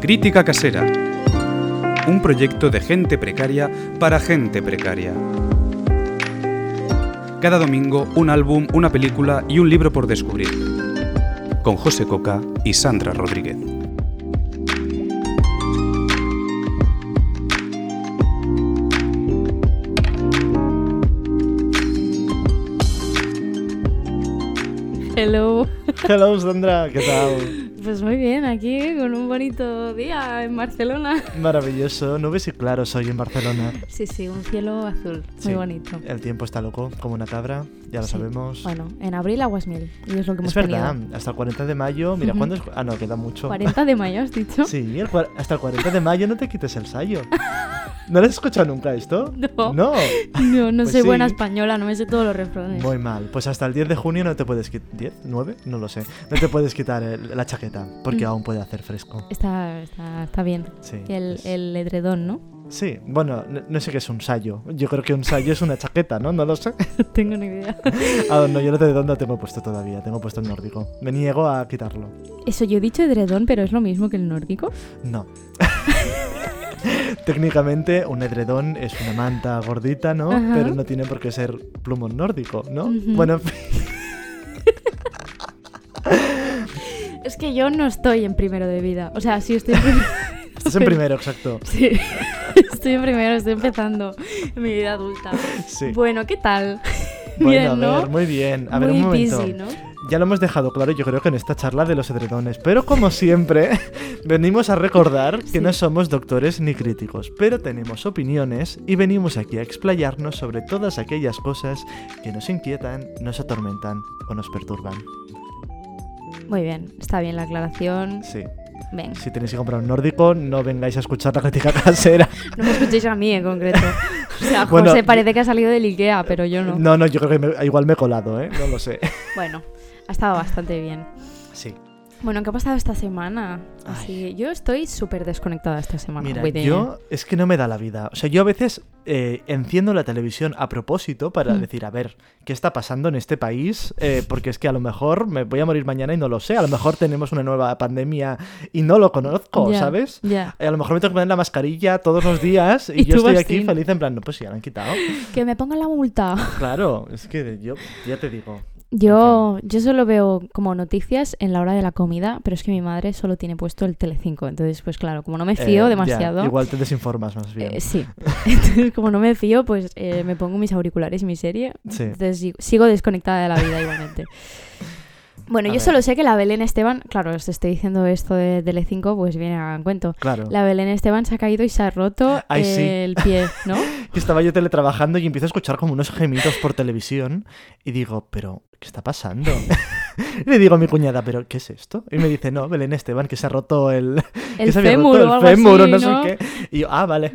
Crítica Casera. Un proyecto de gente precaria para gente precaria. Cada domingo un álbum, una película y un libro por descubrir. Con José Coca y Sandra Rodríguez. Hello. Hello Sandra, ¿qué tal? Pues muy bien, aquí con un bonito día en Barcelona. Maravilloso, nubes y claros hoy en Barcelona. Sí, sí, un cielo azul, muy bonito. El tiempo está loco, como una cabra, ya lo Sí. sabemos. Bueno, en abril aguas mil, y es lo que hemos es verdad, tenido. hasta el 40 de mayo, mira. ¿cuándo es? Ah, no, queda mucho. 40 de mayo, has dicho. Sí, el hasta el 40 de mayo no te quites el sayo. ¿No lo has escuchado nunca esto? No. No. No, no Pues soy buena sí. española, no me sé todos los refranes. Muy mal. Pues hasta el 10 de junio no te puedes quitar. ¿10? ¿9? No lo sé. No te puedes quitar el- la chaqueta porque Mm. aún puede hacer fresco. Está, está, está bien. Sí. El, es- el edredón, ¿no? Sí, bueno, no, no sé qué es un sayo. Yo creo que un sayo es una chaqueta, ¿no? No lo sé. No tengo ni idea. Ah, no, yo no de dónde tengo puesto todavía. Tengo puesto el nórdico. Me niego a quitarlo. Eso, yo he dicho edredón, pero es lo mismo que el nórdico. No. Técnicamente, un edredón es una manta gordita, ¿no? Ajá. Pero no tiene por qué ser plumón nórdico, ¿no? Bueno, en fin. Es que yo no estoy en primero de vida. O sea, sí estoy en primero. estás en primero, exacto. Sí, estoy en primero, estoy empezando mi vida adulta. Sí. Bueno, ¿qué tal? Bueno, bien, a ¿no? ver, muy bien. A ver, un momento. busy, ¿no? Ya lo hemos dejado claro, yo creo que en esta charla de los edredones. Pero como siempre, venimos a recordar que Sí. no somos doctores ni críticos, pero tenemos opiniones y venimos aquí a explayarnos sobre todas aquellas cosas que nos inquietan, nos atormentan o nos perturban. Muy bien, está bien la aclaración. Sí. Ven, Si tenéis que comprar un nórdico, no vengáis a escuchar la crítica casera. no me escuchéis a mí en concreto. O sea, Bueno, José parece que ha salido del Ikea, pero yo no. No, no, yo creo que me- igual me he colado, ¿eh? No lo sé. Bueno, ha estado bastante bien. Sí. Bueno, ¿qué ha pasado esta semana? Así, yo estoy súper desconectada esta semana. Mira, yo es que no me da la vida. O sea, yo a veces eh, enciendo la televisión a propósito para Mm. decir, a ver, ¿qué está pasando en este país? Eh, porque es que a lo mejor me voy a morir mañana y no lo sé. A lo mejor tenemos una nueva pandemia y no lo conozco, ¿sabes? Eh, A lo mejor me tengo que poner la mascarilla todos los días y, Y yo estoy aquí sin. feliz en plan, no, pues ya la han quitado. Que me pongan la multa. Claro, es que yo ya te digo. Yo, yo solo veo como noticias en la hora de la comida, pero es que mi madre solo tiene puesto el Telecinco. Entonces, pues claro, como no me eh, fío ya, demasiado. igual te desinformas más bien. eh, sí. Entonces, como no me fío, pues eh, me pongo mis auriculares y mi serie. Sí. Entonces sigo desconectada de la vida igualmente. Bueno, A yo ver. solo sé que la Belén Esteban, claro, os estoy diciendo esto de Telecinco, pues viene a cuento. Claro. La Belén Esteban se ha caído y se ha roto Ay, sí. el pie, ¿no? que estaba yo teletrabajando y empiezo a escuchar como unos gemidos por televisión y digo, pero, ¿qué está pasando? y le digo a mi cuñada, pero, ¿qué es esto? Y me dice, no, Belén Esteban, que se ha roto el... que El se había fémur roto el fémur o así, no, ¿no? sé qué. Y yo, ah, vale.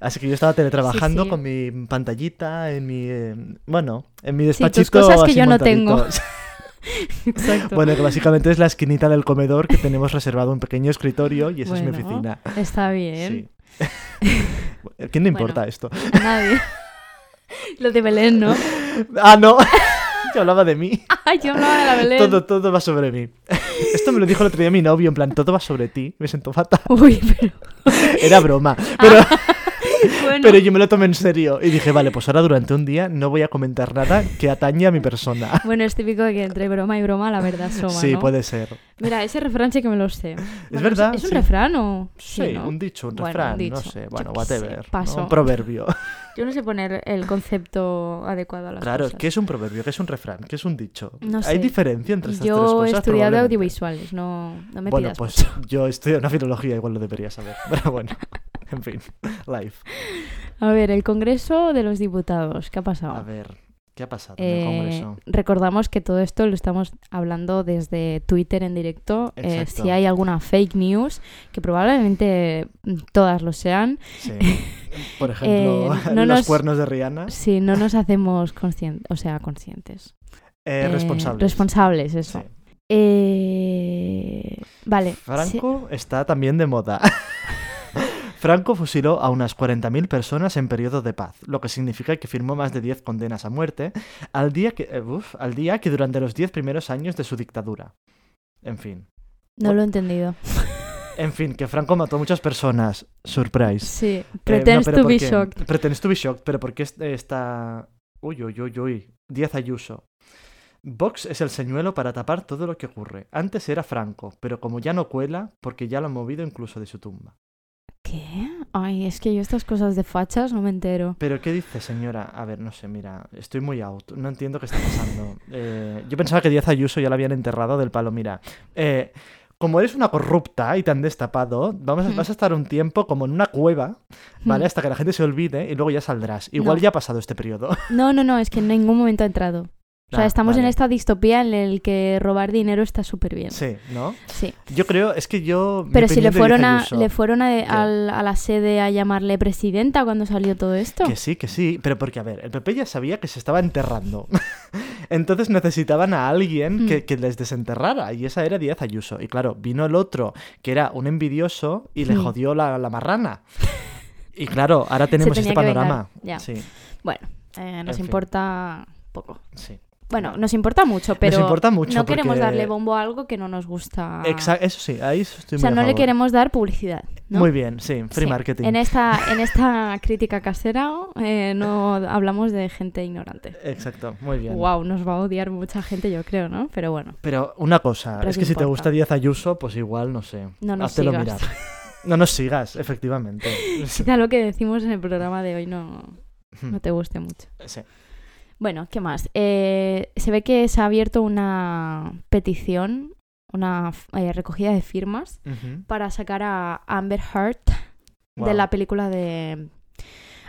Así que yo estaba teletrabajando Sí, sí. con mi pantallita en mi... eh, bueno, en mi Sí, tus despachito cosas que así yo no tengo. Exacto. bueno, que básicamente es la esquinita del comedor que tenemos reservado un pequeño escritorio y esa es mi Bueno, oficina. Está bien. Sí. ¿A quién le Bueno. importa esto? A nadie. Lo de Belén, ¿no? Ah, no. Yo hablaba de mí. Ay, yo hablaba de la Belén. Todo, todo va sobre mí. Esto me lo dijo el otro día mi novio, en plan, todo va sobre ti. Me siento fatal. Uy, pero. Era broma. Pero, Bueno, pero yo me lo tomé en serio. Y dije, vale, pues ahora durante un día no voy a comentar nada que atañe a mi persona. bueno, es típico de que entre broma y broma la verdad asoma, Sí, ¿no? puede ser. Mira, ese refrán sí que me lo sé. Bueno, verdad, ¿Es un sí. refrán o...? Sí, ¿no? un dicho, un Bueno, refrán, un dicho. no sé. Bueno, sé, whatever. ¿no? paso. Un proverbio. Yo no sé poner el concepto adecuado a las Claro, cosas. ¿qué es un proverbio? ¿Qué es un refrán? ¿Qué es un dicho? No ¿Hay diferencia entre estas tres Yo cosas? he estudiado audiovisuales, no, no me Bueno, pues mucho. yo estudio una filología, igual lo debería saber. Pero bueno, en fin, live. A ver, el Congreso de los Diputados, ¿qué ha pasado? A ver, ¿qué ha pasado en el Eh, Congreso? recordamos que todo esto lo estamos hablando desde Twitter en directo. Eh, si hay alguna fake news, que probablemente mm, todas lo sean, Sí. Por ejemplo, eh, no los nos- cuernos de Rihanna. si no nos hacemos conscientes, o sea, conscientes. Eh, Eh, responsables. Responsables, eso. Sí. Eh, vale. sí- Franco está también de moda. Franco fusiló a unas 40.000 personas en periodo de paz, lo que significa que firmó más de 10 condenas a muerte al día que, eh, uf, al día que durante los 10 primeros años de su dictadura. En fin. No lo he entendido. En fin, que Franco mató a muchas personas. Surprise. Sí, Eh, no, pretends to ¿por be qué? shocked. Pretends to be shocked, pero ¿por qué est- está... Uy, uy, uy, uy. Díaz Ayuso. Vox es el señuelo para tapar todo lo que ocurre. Antes era Franco, pero como ya no cuela, porque ya lo han movido incluso de su tumba. ¿Qué? Ay, es que yo estas cosas de fachas no me entero. ¿Pero qué dice, señora? A ver, no sé, mira, estoy muy out. No entiendo qué está pasando. Eh, yo pensaba que Díaz Ayuso ya la habían enterrado del palo. Mira, eh, como eres una corrupta y te han destapado, vamos Hmm. vas a estar un tiempo como en una cueva, ¿vale? Hmm. Hasta que la gente se olvide y luego ya saldrás. Igual No. ya ha pasado este periodo. No, no, no, es que en ningún momento ha entrado. O sea, Ah, estamos en esta distopía en el que robar dinero está súper bien. Sí, ¿no? Sí. Yo creo, es que yo... Pero si le fueron, a, Ayuso- le fueron a, al- a la sede a llamarle presidenta cuando salió todo esto. Que sí, que sí, pero porque, a ver, el PP ya sabía que se estaba enterrando. Entonces necesitaban a alguien Hmm. que, que les desenterrara, y esa era Díaz Ayuso. Y claro, vino el otro, que era un envidioso, y le Hmm. jodió la, la marrana. Y claro, ahora tenemos este panorama. ya. Sí, Bueno, eh, nos En fin. importa poco. sí. Bueno, nos importa mucho, pero importa mucho no queremos darle bombo a algo que no nos gusta. Exa- eso sí, ahí estoy o sea, muy a no le queremos dar publicidad. ¿no? Muy bien, sí, free Sí. marketing. En esta, en esta crítica casera eh, no hablamos de gente ignorante. Exacto, muy bien. Wow, nos va a odiar mucha gente, yo creo, ¿no? Pero bueno, Pero una cosa, Pero es ¿qué que si te gusta Díaz Ayuso, pues igual, no sé. No nos háztelo sigas. mirar. No nos sigas, efectivamente. quizá lo que decimos en el programa de hoy no, no te guste mucho. Sí. Bueno, ¿qué más? Eh, se ve que se ha abierto una petición, una eh, recogida de firmas para sacar a Amber Heard de la película de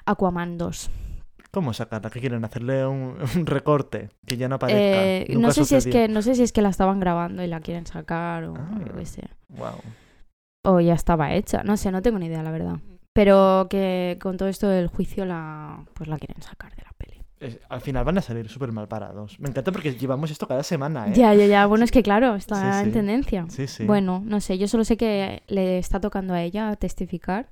Aquaman 2. ¿Cómo sacarla? ¿Qué quieren? ¿Hacerle un, un recorte? Que ya no aparezca. Eh, Nunca no sé si es que no sé si es que la estaban grabando y la quieren sacar o Ah. yo qué sé. Guau. O ya estaba hecha, no sé, no tengo ni idea la verdad. Pero que con todo esto del juicio la pues la quieren sacar de la peli. Al final van a salir súper mal parados. Me encanta porque llevamos esto cada semana, ¿eh? Ya, ya, ya. Bueno, es que claro, está Sí, en tendencia. Sí, sí. Bueno, no sé, yo solo sé que le está tocando a ella testificar.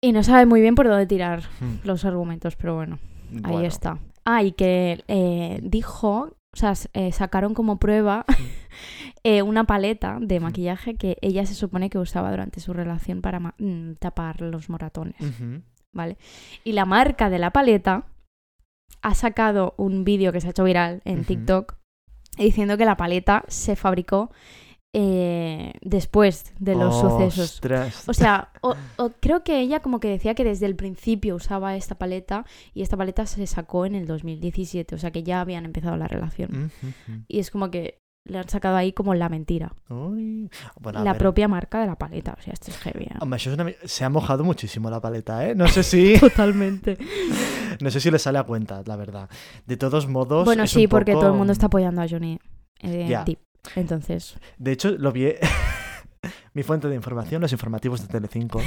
Y no sabe muy bien por dónde tirar Hmm. los argumentos, pero bueno, ahí está. Ah, y que eh, dijo, o sea, eh, sacaron como prueba eh, una paleta de maquillaje que ella se supone que usaba durante su relación para mm, tapar los moratones. ¿vale? Y la marca de la paleta ha sacado un vídeo que se ha hecho viral en. TikTok diciendo que la paleta se fabricó eh, después de los sucesos. O sea, o- o creo que ella como que decía que desde el principio usaba esta paleta y esta paleta se sacó en el 2017, o sea que ya habían empezado la relación. Y es como que le han sacado ahí como la mentira. Uy. Bueno, a la ver. propia marca de la paleta, o sea, esto es heavy. ¿eh? Hombre, eso es una Se ha mojado muchísimo la paleta, ¿eh? No sé si... Totalmente. no sé si le sale a cuenta, la verdad. De todos modos... Bueno, sí, porque poco- todo el mundo está apoyando a Johnny eh. Depp. Entonces, De hecho, lo vi... Mi fuente de información, los informativos de Telecinco,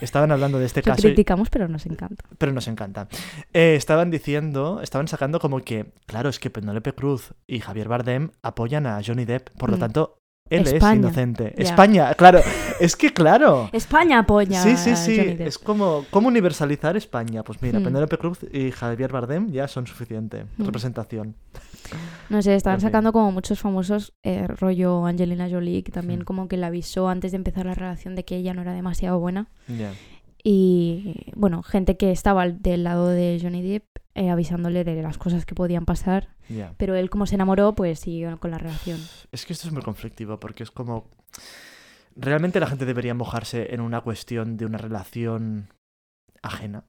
estaban hablando de este lo caso, y- criticamos, pero nos encanta. pero nos encanta. Eh, estaban diciendo, estaban sacando como que, claro, es que Penélope Cruz y Javier Bardem apoyan a Johnny Depp, por lo Mm. tanto, él España. es inocente. España, claro, es que claro. España apoya Sí, sí, sí. Es como, ¿cómo universalizar España? Pues mira, Hmm. Penélope Cruz y Javier Bardem ya son suficiente Hmm. representación. No sé, estaban En fin. sacando como muchos famosos, eh, rollo Angelina Jolie, que también Hmm. como que le avisó antes de empezar la relación de que ella no era demasiado buena. Ya. Y bueno, gente que estaba del lado de Johnny Depp eh, avisándole de las cosas que podían pasar. Pero él como se enamoró, pues siguió con la relación. Es que esto es muy conflictivo porque es como... ¿Realmente la gente debería mojarse en una cuestión de una relación ajena?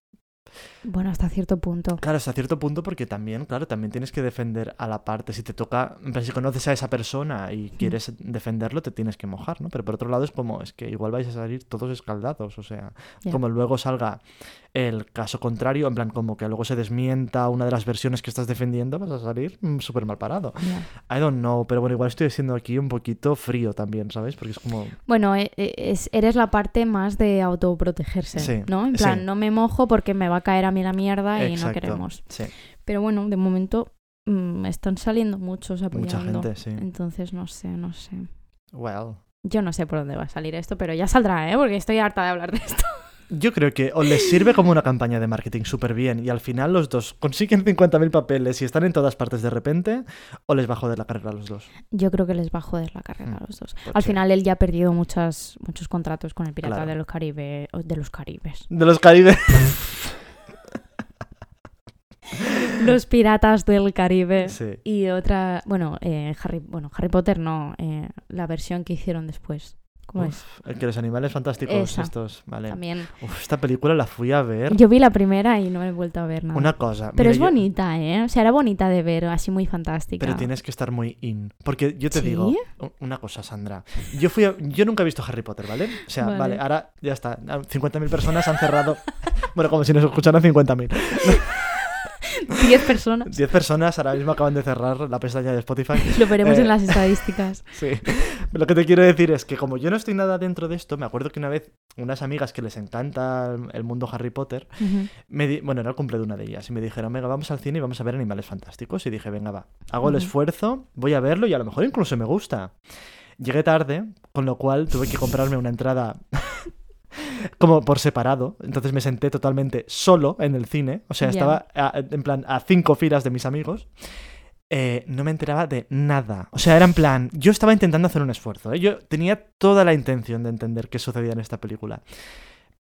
Bueno, hasta cierto punto. Claro, hasta cierto punto porque también, claro, también tienes que defender a la parte. Si te toca, si conoces a esa persona y quieres defenderlo, te tienes que mojar, ¿no? Pero por otro lado es como, es que igual vais a salir todos escaldados, o sea, Ya. como luego salga el caso contrario, en plan, como que luego se desmienta una de las versiones que estás defendiendo, vas a salir mm, súper mal parado. Ya. I don't know, pero bueno, igual estoy siendo aquí un poquito frío también, ¿sabes? Porque es como... Bueno, e- e- es, eres la parte más de autoprotegerse, Sí, ¿no? En plan, sí. no me mojo porque me va a caer a mí la mierda y no queremos. Sí, Pero bueno, de momento mm, están saliendo muchos mucha apoyando. gente, sí. Entonces, no sé, no sé. Well, Yo no sé por dónde va a salir esto, pero ya saldrá, ¿eh? Porque estoy harta de hablar de esto. Yo creo que o les sirve como una campaña de marketing súper bien y al final los dos consiguen 50.000 papeles y están en todas partes de repente, o les va a joder la carrera a los dos. Yo creo que les va a joder la carrera a Mm, los dos. Al final él ya ha perdido muchas, muchos contratos con el Pirata Claro. de los Caribe, o de los Caribes. De los Caribe. Los Piratas del Caribe. Sí. Y otra, bueno, eh, Harry, bueno, Harry Potter no, eh, la versión que hicieron después. ¿Cómo es? Uf, el que los animales fantásticos Esa. estos, vale. También. Uf, esta película la fui a ver. Yo vi la primera y no he vuelto a ver nada. Una cosa. Pero mira, es yo- bonita, ¿eh? O sea, era bonita de ver, así muy fantástica. Pero tienes que estar muy in. Porque yo te ¿Sí? digo una cosa, Sandra. Yo fui a- yo nunca he visto Harry Potter, ¿vale? O sea, Vale. vale, ahora ya está. 50.000 personas han cerrado. bueno, como si nos escucharan 50.000. 10 personas. 10 personas ahora mismo acaban de cerrar la pestaña de Spotify. Lo veremos Eh, en las estadísticas. Sí. Lo que te quiero decir es que como yo no estoy nada dentro de esto, me acuerdo que una vez unas amigas que les encanta el- mundo Harry Potter, me di- bueno, era el cumple de una de ellas, y me dijeron, venga, vamos al cine y vamos a ver Animales Fantásticos. Y dije, venga, va, hago el esfuerzo, voy a verlo y a lo mejor incluso me gusta. Llegué tarde, con lo cual tuve que comprarme una entrada como por separado. Entonces me senté totalmente solo en el cine. O sea, estaba a- en plan a cinco filas de mis amigos. Eh, no me enteraba de nada. O sea, era en plan. Yo estaba intentando hacer un esfuerzo. ¿eh? Yo tenía toda la intención de entender qué sucedía en esta película.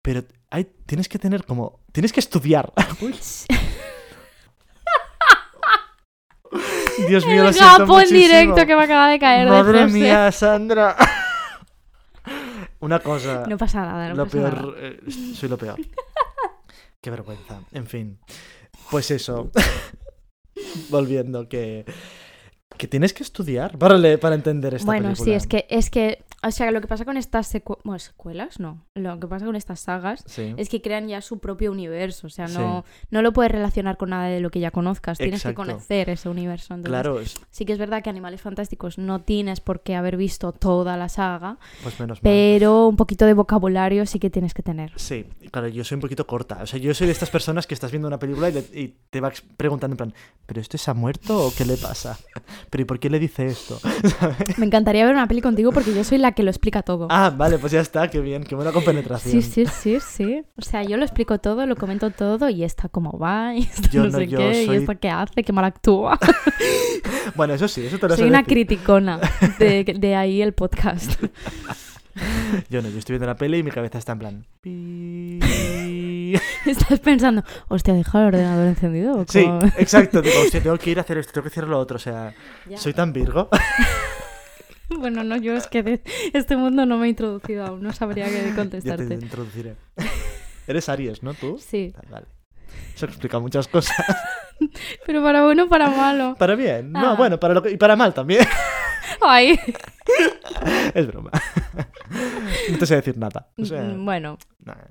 Pero hay, tienes que tener como. Tienes que estudiar. Dios mío, lo El siento gapo en directo que me acaba de caer de Madre José. mía, Sandra. Una cosa. No pasa nada, no lo pasa peor. nada. eh, soy lo peor. Qué vergüenza. En fin. Pues eso. Volviendo, que. Que tienes que estudiar para, le- para entender esta Bueno, película. sí, es que, es que, o sea, lo que pasa con estas secu- bueno, secuelas, no, lo que pasa con estas sagas Sí. es que crean ya su propio universo, o sea, Sí. no, no lo puedes relacionar con nada de lo que ya conozcas, tienes Exacto. que conocer ese universo. Entonces, Claro, Sí que es verdad que Animales Fantásticos no tienes por qué haber visto toda la saga, pues menos mal. pero un poquito de vocabulario sí que tienes que tener. Sí, claro, yo soy un poquito corta. O sea, yo soy de estas personas que estás viendo una película y, le- y te vas preguntando en plan, ¿pero este se ha muerto o qué le pasa? ¿Pero y por qué le dice esto? Me encantaría ver una peli contigo porque yo soy la que lo explica todo. ah, vale, pues ya está, qué bien, qué buena compenetración. Sí, sí, sí, sí. O sea, yo lo explico todo, lo comento todo y esta cómo va, y esta Yo no, no, sé yo qué, soy- y esta qué hace, qué mal actúa. Bueno, eso sí, eso te lo Soy sé una decir. criticona de, de ahí el podcast. Yo no, yo estoy viendo la peli y mi cabeza está en plan... Estás pensando, hostia, deja el ordenador encendido. ¿o Sí, cómo?". exacto. Digo, hostia, tengo que ir a hacer esto, tengo que hacer lo otro. O sea, Ya. soy tan virgo. Bueno, no, yo es que de este mundo no me he introducido aún, no sabría qué ya te contestarte. introduciré. Eres Aries, ¿no? ¿Tú? Sí, Ah, Vale. Eso explica muchas cosas. pero para bueno o para malo. Para bien. No, Ah. bueno, para lo que... y para mal también. Ay. es broma. no te sé decir nada. O sea, Mm, Bueno,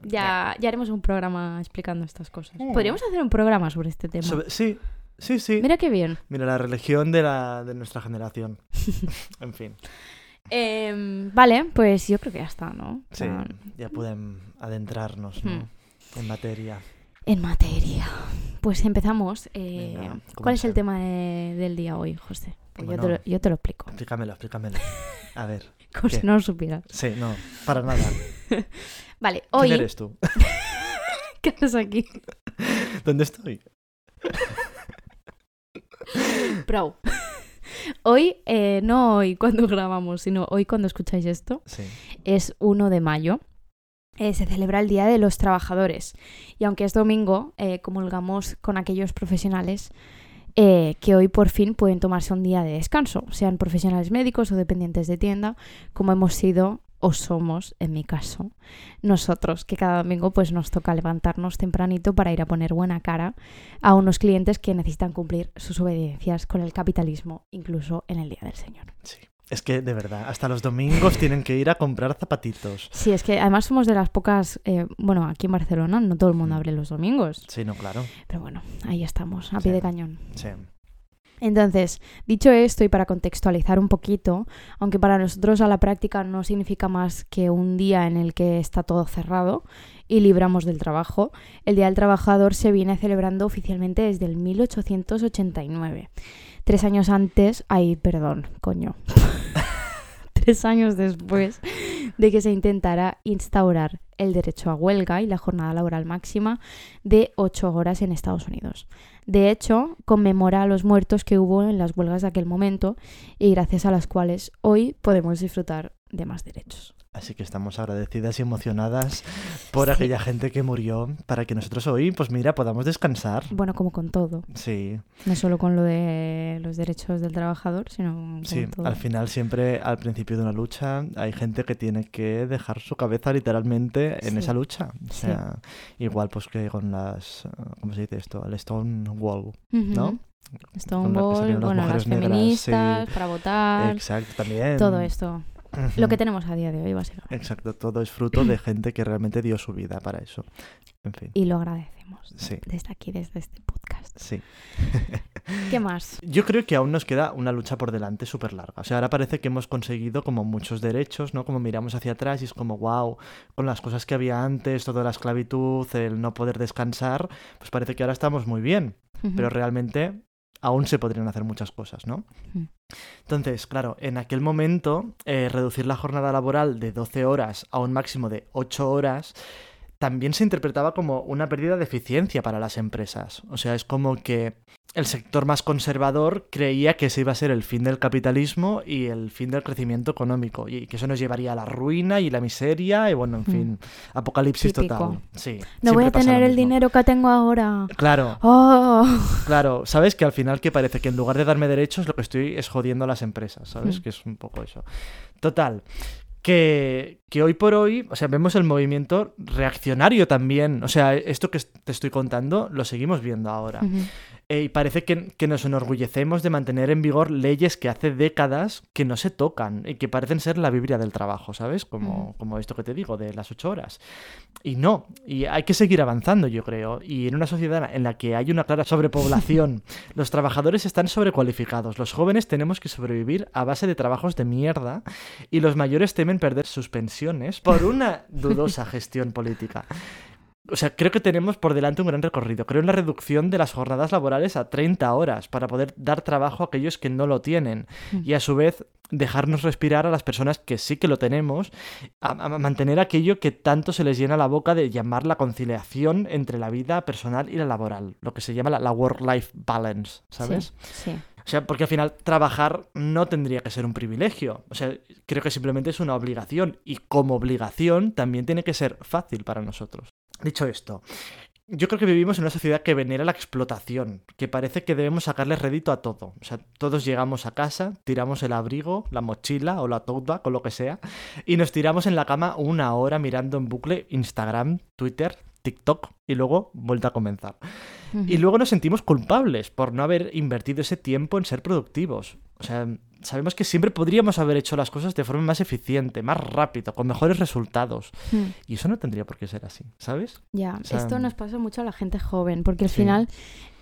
ya, ya haremos un programa explicando estas cosas. Mm. Podríamos hacer un programa sobre este tema. Sobre- sí, sí, sí. Mira. Mira qué bien. la religión de, la, de nuestra generación. en fin. Em, vale, pues yo creo que ya está, ¿no? Sí, ya podemos adentrarnos ¿no? Hmm. en materia. En materia. Pues empezamos. Eh, Venga, ¿Cuál es el tema de- del día hoy, José? Pues yo, te lo, yo te lo explico. Explícamelo, explícamelo. A ver. Como si ¿Qué? no lo supieras. Sí, no, para nada. Vale, hoy. ¿Quién eres tú? ¿Qué haces aquí? ¿Dónde estoy? Pro. Hoy, eh, no hoy cuando grabamos, sino hoy cuando escucháis esto, Sí. es 1 de mayo. Eh, se celebra el Día de los Trabajadores. Y aunque es domingo, eh, comulgamos con aquellos profesionales eh, que hoy por fin pueden tomarse un día de descanso, sean profesionales médicos o dependientes de tienda, como hemos sido o somos, en mi caso, nosotros, que cada domingo pues nos toca levantarnos tempranito para ir a poner buena cara a unos clientes que necesitan cumplir sus obediencias con el capitalismo, incluso en el Día del Señor. Sí. Es que, de verdad, hasta los domingos tienen que ir a comprar zapatitos. Sí, es que además somos de las pocas, eh, bueno, aquí en Barcelona no todo el mundo Mm. abre los domingos, Sí, no, claro. pero bueno, ahí estamos, a Sí. pie de cañón. Sí. Entonces, dicho esto y para contextualizar un poquito, aunque para nosotros a la práctica no significa más que un día en el que está todo cerrado y libramos del trabajo, el Día del Trabajador se viene celebrando oficialmente desde el 1889. Tres años antes, ay, perdón, coño. Tres años después de que se intentará instaurar el derecho a huelga y la jornada laboral máxima de 8 horas en Estados Unidos. De hecho, conmemora a los muertos que hubo en las huelgas de aquel momento y gracias a las cuales hoy podemos disfrutar de más derechos. Así que estamos agradecidas y emocionadas por Sí. aquella gente que murió para que nosotros hoy, pues mira, podamos descansar. Bueno, como con todo, Sí, no solo con lo de los derechos del trabajador, sino con sí. todo. Al final, siempre al principio de una lucha, hay gente que tiene que dejar su cabeza literalmente en Sí. esa lucha. O Sí. sea, igual pues que con las, ¿cómo se dice esto? El Stonewall, Ujú. ¿no? Stonewall, las bueno, las mujeres negras, feministas, sí. para votar, Exacto, también. todo esto. Lo que tenemos a día de hoy, básicamente. Exacto, todo es fruto de gente que realmente dio su vida para eso. En fin, Y lo agradecemos sí, desde aquí, desde este podcast. sí. ¿Qué más? Yo creo que aún nos queda una lucha por delante súper larga. O sea, ahora parece que hemos conseguido como muchos derechos, ¿no? Como miramos hacia atrás y es como, wow, con las cosas que había antes, toda la esclavitud, el no poder descansar, pues parece que ahora estamos muy bien. Pero realmente aún se podrían hacer muchas cosas, ¿no? Ujú. Entonces, claro, en aquel momento, eh, reducir la jornada laboral de 12 horas a un máximo de 8 horas también se interpretaba como una pérdida de eficiencia para las empresas. O sea, es como que el sector más conservador creía que ese iba a ser el fin del capitalismo y el fin del crecimiento económico y que eso nos llevaría a la ruina y la miseria y bueno, en Mm. fin, apocalipsis Típico. total. Sí. No voy a tener el dinero que tengo ahora. Claro, ¡Oh! Claro, sabes que al final que parece que en lugar de darme derechos lo que estoy es jodiendo a las empresas, ¿sabes? Mm. Que es un poco eso. Total, que, que hoy por hoy, o sea, vemos el movimiento reaccionario también. O sea, esto que te estoy contando lo seguimos viendo ahora. Ujú. Eh, y parece que, que nos enorgullecemos de mantener en vigor leyes que hace décadas que no se tocan y que parecen ser la Biblia del trabajo, ¿sabes? Como, como esto que te digo, de las ocho horas. Y no, y hay que seguir avanzando, yo creo. Y en una sociedad en la que hay una clara sobrepoblación, los trabajadores están sobrecualificados, los jóvenes tenemos que sobrevivir a base de trabajos de mierda y los mayores temen perder sus pensiones por una dudosa gestión política. O sea, creo que tenemos por delante un gran recorrido. Creo en la reducción de las jornadas laborales a 30 horas para poder dar trabajo a aquellos que no lo tienen y a su vez dejarnos respirar a las personas que sí que lo tenemos, a, a mantener aquello que tanto se les llena la boca de llamar la conciliación entre la vida personal y la laboral, lo que se llama la, la work-life balance, ¿sabes? Sí, sí. O sea, porque al final trabajar no tendría que ser un privilegio. O sea, creo que simplemente es una obligación. Y como obligación también tiene que ser fácil para nosotros. Dicho esto, yo creo que vivimos en una sociedad que venera la explotación, que parece que debemos sacarle rédito a todo. O sea, todos llegamos a casa, tiramos el abrigo, la mochila o la bag o lo que sea, y nos tiramos en la cama una hora mirando en bucle Instagram, Twitter, TikTok y luego vuelta a comenzar. Y luego nos sentimos culpables por no haber invertido ese tiempo en ser productivos. O sea, sabemos que siempre podríamos haber hecho las cosas de forma más eficiente, más rápido, con mejores resultados. Mm. Y eso no tendría por qué ser así, ¿sabes? Ya, sea, esto nos pasa mucho a la gente joven, porque al Sí. final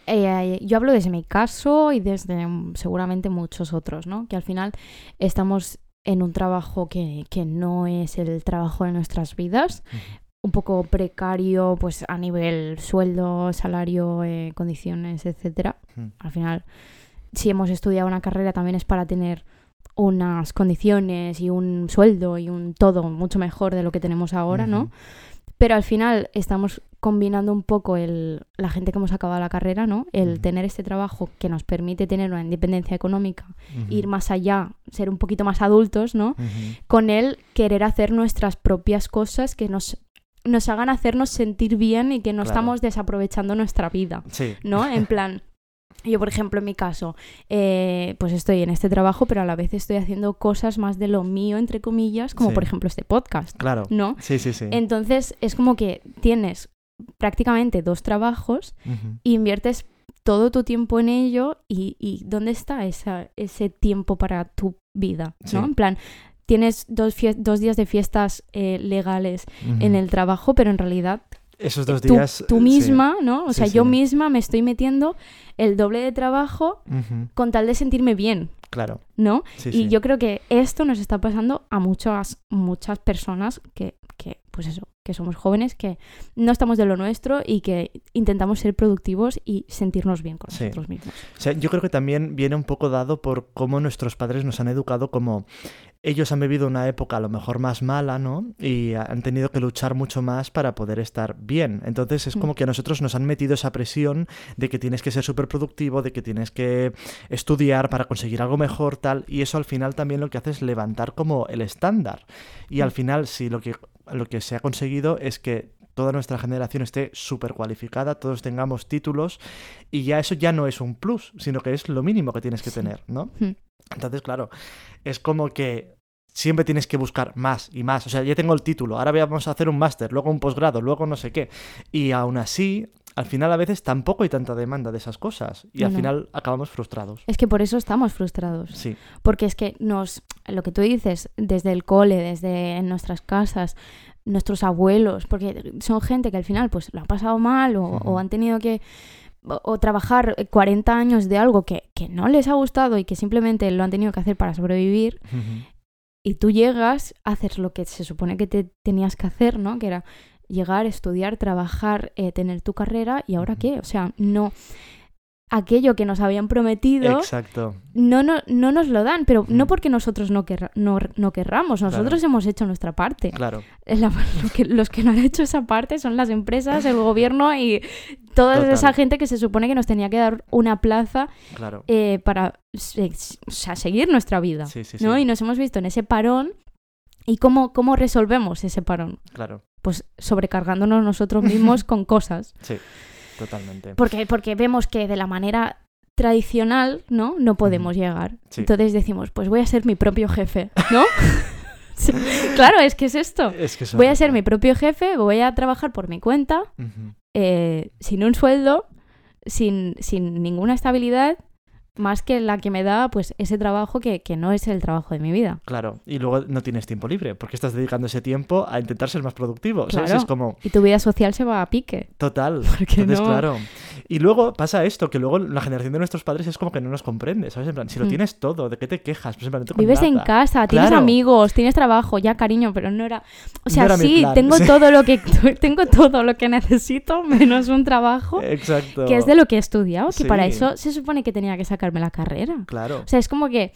eh, yo hablo desde mi caso y desde mm, seguramente muchos otros, ¿no? Que al final estamos en un trabajo que, que no es el trabajo de nuestras vidas, un poco precario, pues a nivel sueldo, salario, eh, condiciones, etcétera. Mm. Al final, si hemos estudiado una carrera también es para tener unas condiciones y un sueldo y un todo mucho mejor de lo que tenemos ahora, ¿no? Pero al final estamos combinando un poco el, la gente que hemos acabado la carrera, ¿no? El tener este trabajo que nos permite tener una independencia económica, ir más allá, ser un poquito más adultos, ¿no? Con el querer hacer nuestras propias cosas que nos, nos hagan hacernos sentir bien y que no Claro. estamos desaprovechando nuestra vida, Sí. ¿no? En plan, yo por ejemplo en mi caso, eh, pues estoy en este trabajo, pero a la vez estoy haciendo cosas más de lo mío, entre comillas, como Sí. por ejemplo este podcast, Claro. ¿no? Sí, sí, sí. Entonces es como que tienes prácticamente dos trabajos e inviertes todo tu tiempo en ello y, y ¿dónde está esa, ese tiempo para tu vida? ¿no? Sí. En plan, tienes dos, dos días de fiestas eh, legales en el trabajo, pero en realidad Esos dos tú, días... tú eh, sí. misma, ¿no? O Sí, sea, yo misma me estoy metiendo el doble de trabajo con tal de sentirme bien, Claro. ¿no? Y yo creo que esto nos está pasando a muchas, muchas personas que, que, pues eso, que somos jóvenes, que no estamos de lo nuestro y que intentamos ser productivos y sentirnos bien con nosotros mismos. O sea, yo creo que también viene un poco dado por cómo nuestros padres nos han educado como ellos han vivido una época a lo mejor más mala, ¿no? Y han tenido que luchar mucho más para poder estar bien. Entonces es Mm. como que a nosotros nos han metido esa presión de que tienes que ser súper productivo, de que tienes que estudiar para conseguir algo mejor, tal. Y eso al final también lo que hace es levantar como el estándar. Y al Mm. final, sí, lo que, lo que se ha conseguido es que toda nuestra generación esté súper cualificada, todos tengamos títulos y ya eso ya no es un plus, sino que es lo mínimo que tienes que Sí. tener, ¿no? Mm. Entonces, claro, es como que siempre tienes que buscar más y más. O sea, ya tengo el título, ahora vamos a hacer un máster, luego un posgrado, luego no sé qué. Y aún así, al final a veces tampoco hay tanta demanda de esas cosas y No, al final acabamos frustrados. Es que por eso estamos frustrados. Sí, Porque es que nos, lo que tú dices, desde el cole, desde en nuestras casas, nuestros abuelos, porque son gente que al final pues lo ha pasado mal o, han tenido que o, o trabajar 40 años de algo que, que no les ha gustado y que simplemente lo han tenido que hacer para sobrevivir y tú llegas, haces lo que se supone que te tenías que hacer, ¿no? Que era llegar, estudiar, trabajar, eh, tener tu carrera y ahora qué, o sea, no aquello que nos habían prometido exacto. no, no, no nos lo dan, pero no Mm. porque nosotros no, querra- no, no querramos, nosotros hemos hecho nuestra parte. Claro, Es la- lo que- los que no han hecho esa parte son las empresas, el gobierno y toda Total. esa gente que se supone que nos tenía que dar una plaza claro. eh, para se- o sea, seguir nuestra vida. Sí, sí, sí. ¿no? Y nos hemos visto en ese parón. ¿Y cómo, cómo resolvemos ese parón? Claro, Pues sobrecargándonos nosotros mismos con cosas. sí, totalmente. Porque, porque vemos que de la manera tradicional, ¿no? No podemos llegar. Sí. Entonces decimos, pues voy a ser mi propio jefe, ¿no? Sí, claro, es que es esto. Es que eso Voy a ser mi propio jefe, voy a trabajar por mi cuenta, eh, sin un sueldo, sin, sin ninguna estabilidad, más que la que me da pues ese trabajo que, que no es el trabajo de mi vida. Claro, y luego no tienes tiempo libre, porque estás dedicando ese tiempo a intentar ser más productivo. ¿sabes? Claro. Es como, Y tu vida social se va a pique. total. Porque Entonces, no- claro. Y luego pasa esto, que luego la generación de nuestros padres es como que no nos comprende, ¿sabes? En plan, si lo Mm. tienes todo, ¿de qué te quejas? Pues en plan, no tengo Vives en casa, tienes Claro. amigos, tienes trabajo, ya cariño, pero no era. O sea, era sí, tengo sí. todo lo que tengo todo lo que necesito, menos un trabajo Exacto. que es de lo que he estudiado, que para eso se supone que tenía que sacarme la carrera. Claro. O sea, es como que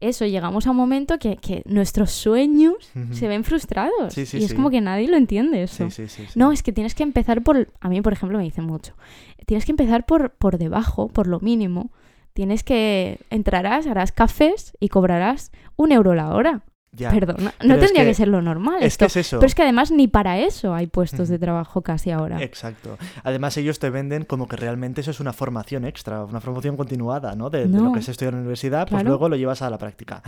eso, llegamos a un momento que, que nuestros sueños se ven frustrados. Sí, sí, y es sí. como que nadie lo entiende eso. Sí, sí, sí, sí. No, es que tienes que empezar por... A mí, por ejemplo, me dicen mucho. Tienes que empezar por, por debajo, por lo mínimo. Tienes que... Entrarás, harás cafés y cobrarás un euro la hora. Ya. Perdona, no es tendría que, que- ser lo normal Es que es eso. Pero es que además ni para eso hay puestos de trabajo casi ahora. Exacto. Además, ellos te venden como que realmente eso es una formación extra, una formación continuada, ¿no? De, de lo que se estudia en la universidad, pues Claro. luego lo llevas a la práctica.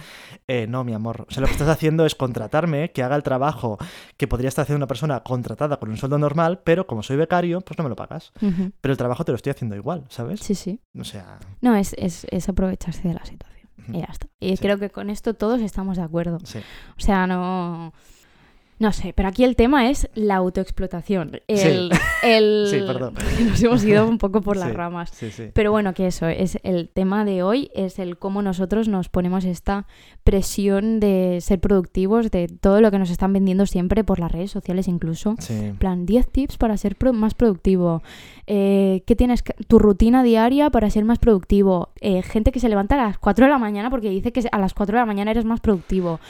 Eh, no, mi amor. O sea, lo que estás haciendo es contratarme, que haga el trabajo que podría estar haciendo una persona contratada con un sueldo normal, pero como soy becario, pues no me lo pagas. Pero el trabajo te lo estoy haciendo igual, ¿sabes? Sí, sí. O sea, No, es, es, es aprovecharse de la situación. Y ya está. Y Sí. creo que con esto todos estamos de acuerdo. sí. O sea, no... No sé, pero aquí el tema es la autoexplotación. El, el... Sí, perdón. Nos hemos ido un poco por las Sí, ramas. Sí, sí. Pero bueno, que eso, es el tema de hoy, es el cómo nosotros nos ponemos esta presión de ser productivos, de todo lo que nos están vendiendo siempre por las redes sociales incluso. Plan, 10 tips para ser pro- más productivo. Eh, ¿Qué tienes? que- Tu rutina diaria para ser más productivo. Eh, gente que se levanta a las 4 de la mañana porque dice que a las 4 de la mañana eres más productivo.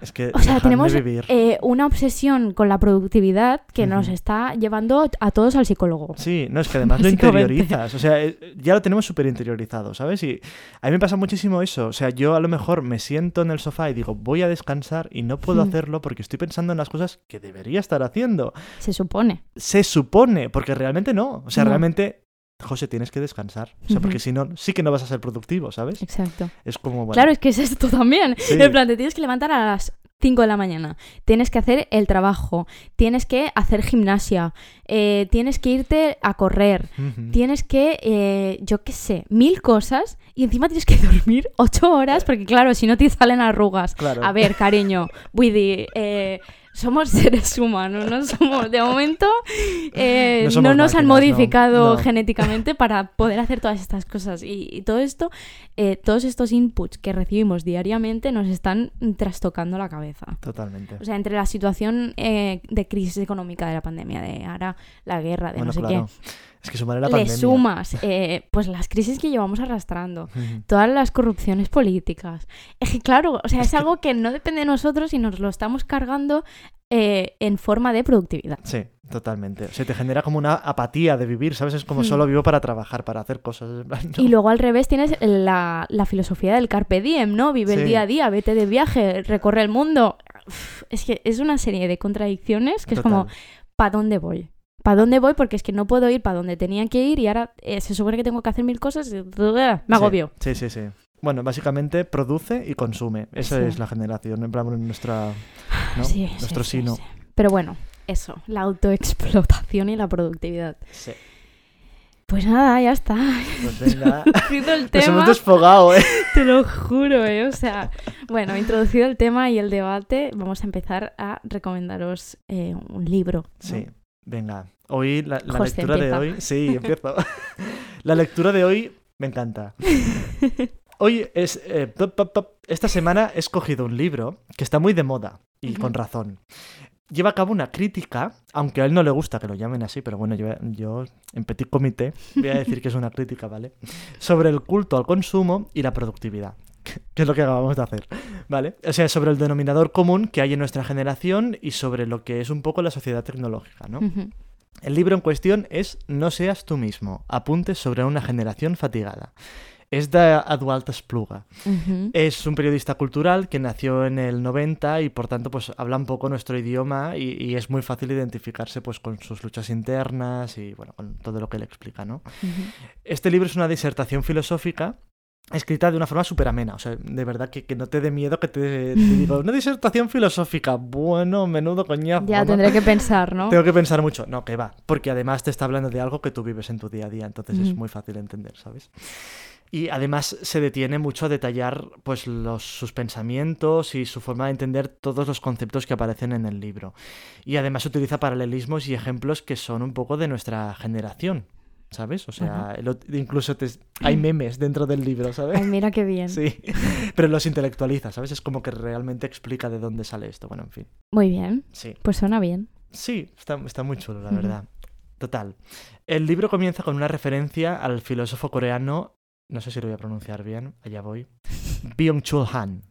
Es que O sea, dejadme tenemos eh, una obsesión con la productividad que nos está llevando a todos al psicólogo. Sí, no, es que además lo interiorizas. O sea, ya lo tenemos súper interiorizado, ¿sabes? Y a mí me pasa muchísimo eso. O sea, yo a lo mejor me siento en el sofá y digo, voy a descansar y no puedo Hmm. hacerlo porque estoy pensando en las cosas que debería estar haciendo. Se supone. Se supone, porque realmente no. O sea, No. realmente, José, tienes que descansar. O sea, porque si no, sí que no vas a ser productivo, ¿sabes? Exacto. Es como, bueno. Claro, es que es esto también. Sí. En plan, te tienes que levantar a las 5 de la mañana, tienes que hacer el trabajo, tienes que hacer gimnasia, eh, tienes que irte a correr, tienes que, eh, yo qué sé, mil cosas y encima tienes que dormir 8 horas porque claro, si no te salen arrugas. Claro. A ver, cariño, dir, eh, somos seres humanos, no somos, de momento eh, No nos han máquinas, modificado no. genéticamente para poder hacer todas estas cosas. Y, y todo esto, eh, todos estos inputs que recibimos diariamente nos están trastocando la cabeza. Totalmente. O sea, entre la situación eh, de crisis económica de la pandemia, de ahora la guerra, de bueno, no sé claro. Es que sumaré la qué, pandemia. le sumas eh, pues las crisis que llevamos arrastrando, todas las corrupciones políticas. Es que claro, o sea, es algo que no depende de nosotros y nos lo estamos cargando eh, en forma de productividad. Sí, totalmente. O sea, te genera como una apatía de vivir, ¿sabes? Es como Hmm. solo vivo para trabajar, para hacer cosas. Y luego al revés tienes la, la filosofía del carpe diem, ¿no? Vive el día a día, vete de viaje, recorre el mundo. Uf, Es que es una serie de contradicciones que es como. ¿para dónde voy? ¿Para dónde voy? Porque es que no puedo ir para donde tenía que ir y ahora eh, se supone que tengo que hacer mil cosas y me agobio. Sí, sí, sí. Bueno, básicamente produce y consume. Esa Sí. es la generación, en plan nuestra, ¿no? Sí, sí, nuestro sí, sino. Pero bueno, eso, la autoexplotación y la productividad. Sí. Pues nada, ya está. Pues venga. El Nos hemos tema, desfogado, ¿eh? te lo juro, ¿eh? O sea, bueno, introducido el tema y el debate, vamos a empezar a recomendaros eh, un libro. ¿no? Sí, venga. Hoy la, la José, lectura de hoy. Sí, empiezo. la lectura de hoy me encanta. Hoy es. eh, pop, pop, pop. Esta semana he escogido un libro que está muy de moda y con razón. Lleva a cabo una crítica, aunque a él no le gusta que lo llamen así, pero bueno, yo, yo en petit comité voy a decir que es una crítica, ¿vale? Sobre el culto al consumo y la productividad. Que es lo que acabamos de hacer, ¿vale? O sea, sobre el denominador común que hay en nuestra generación y sobre lo que es un poco la sociedad tecnológica, ¿no? El libro en cuestión es No seas tú mismo, apuntes sobre una generación fatigada. Es de Eduard Espluga. Ujú. Es un periodista cultural que nació en el 90 y por tanto pues habla un poco nuestro idioma y, y es muy fácil identificarse pues con sus luchas internas y bueno, con todo lo que él explica, ¿no? Este libro es una disertación filosófica escrita de una forma súper amena, o sea, de verdad que, que no te dé miedo que te, te digo, una disertación filosófica, bueno, menudo coñazo. Ya ¿no? tendré que pensar, ¿no? Tengo que pensar mucho. No, que va. Porque además te está hablando de algo que tú vives en tu día a día. Entonces es muy fácil entender, ¿sabes? Y además se detiene mucho a detallar pues los, sus pensamientos y su forma de entender todos los conceptos que aparecen en el libro. Y además utiliza paralelismos y ejemplos que son un poco de nuestra generación. ¿Sabes? O sea, incluso te- hay memes dentro del libro, ¿sabes? Ay, mira qué bien. Sí, pero los intelectualiza, ¿sabes? Es como que realmente explica de dónde sale esto. Bueno, en fin. Muy bien, Sí. pues suena bien. Sí, está, está muy chulo, la verdad. Total. El libro comienza con una referencia al filósofo coreano, no sé si lo voy a pronunciar bien, allá voy, Byung-Chul Han.